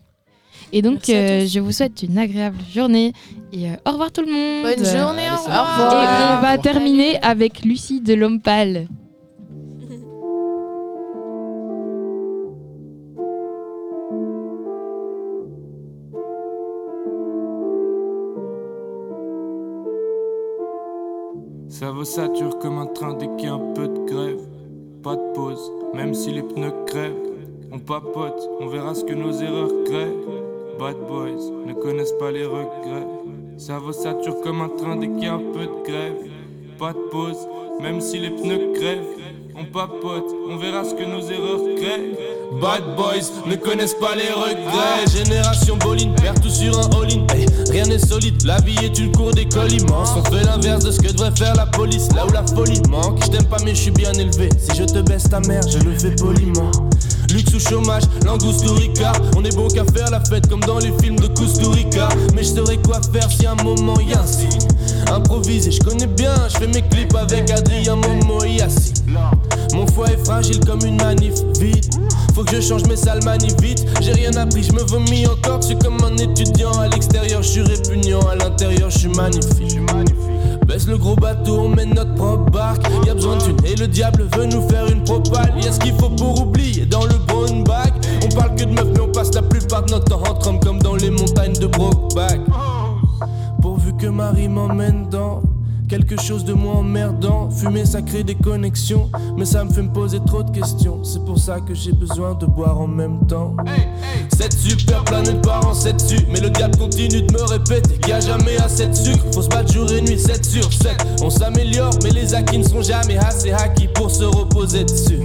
Et donc, à euh, je vous souhaite une agréable journée et euh, au revoir tout le monde. Bonne journée, au Et revoir. on va terminer avec Lucie de Lompal. Ça vaut sature comme un train dès qu'il y a un peu de grève. Pas de pause, même si les pneus crèvent. On papote, on verra ce que nos erreurs créent. Bad boys ne connaissent pas les regrets. Vaut sature comme un train dès qu'il y a un peu de grève. Pas de pause, même si les pneus crèvent. On papote, on verra ce que nos erreurs créent. Bad boys ne connaissent pas les regrets. Génération Bolin, perd tout sur un all-in. Hey, rien n'est solide, la vie est une cour d'école immense. On fait l'inverse de ce que devrait faire la police, là où la folie manque. Je t'aime pas, mais je suis bien élevé. Si je te baisse ta mère, je le fais poliment. Luxe ou chômage, langouste ou ricard. On est bon qu'à faire la fête comme dans les films de Kusturica. Mais je saurais quoi faire si un moment y a un signe. Improvisé, je connais bien, je fais mes clips avec Adrien Momo Yassi. Mon foie est fragile comme une manif vide. Faut que je change mes salmani vite. J'ai rien appris, je me vomis encore. Je suis comme un étudiant. À l'extérieur, je suis répugnant. À l'intérieur, je suis magnifique. Baisse le gros bateau, on mène notre propre barque. Y a besoin de thunes et le diable veut nous faire une propale. Y a ce qu'il faut pour oublier dans le brown bag. On parle que de meufs, mais on passe la plupart de notre temps hommes comme dans les montagnes de Brokeback. Pourvu que Marie m'emmène dans quelque chose de moins emmerdant. Fumer, ça crée des connexions, mais ça me fait me poser trop de questions. C'est pour ça que j'ai besoin de boire en même temps. Cette super planète part en 7 dessus, mais le diable continue de me répéter qu'il y a jamais assez de sucre. Faut se battre jour et nuit, 7 sur 7. On s'améliore, mais les acquis ne sont jamais assez acquis pour se reposer dessus.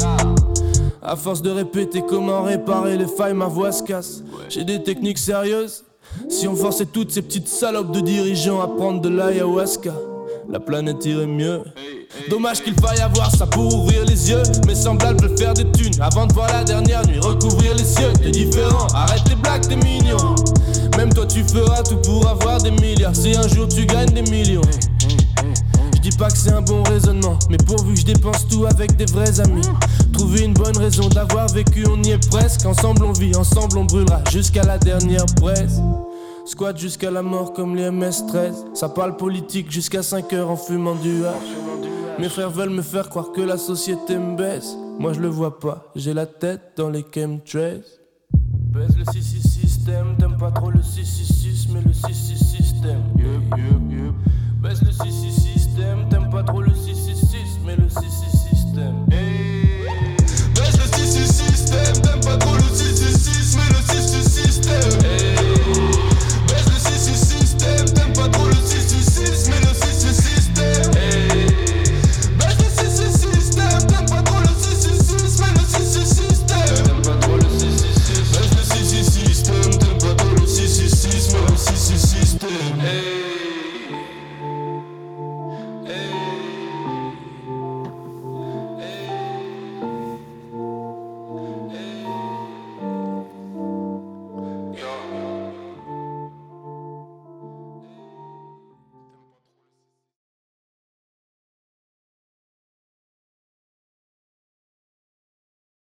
À force de répéter comment réparer les failles, ma voix se casse. J'ai des techniques sérieuses. Si on forçait toutes ces petites salopes de dirigeants à prendre de l'ayahuasca, la planète irait mieux. Dommage qu'il faille avoir ça pour ouvrir les yeux. Mes semblables veulent faire des thunes avant de voir la dernière nuit recouvrir les cieux. T'es différent, arrête les blagues, t'es mignon. Même toi, tu feras tout pour avoir des milliards. Si un jour tu gagnes des millions. Je dis pas que c'est un bon raisonnement, mais pourvu que je dépense tout avec des vrais amis. Trouver une bonne raison d'avoir vécu, on y est presque. Ensemble on vit, ensemble on brûlera jusqu'à la dernière presse. Squat jusqu'à la mort comme les MS-13. Ça parle politique jusqu'à 5 heures en fumant du hache. Mes frères veulent me faire croire que la société me baisse. Moi je le vois pas, j'ai la tête dans les chemtrails. Baisse le 6 système, t'aimes pas trop le 666, mais le 6 système. Yup, yup, yup. Baisse le 6 système, t'aimes pas trop le 666,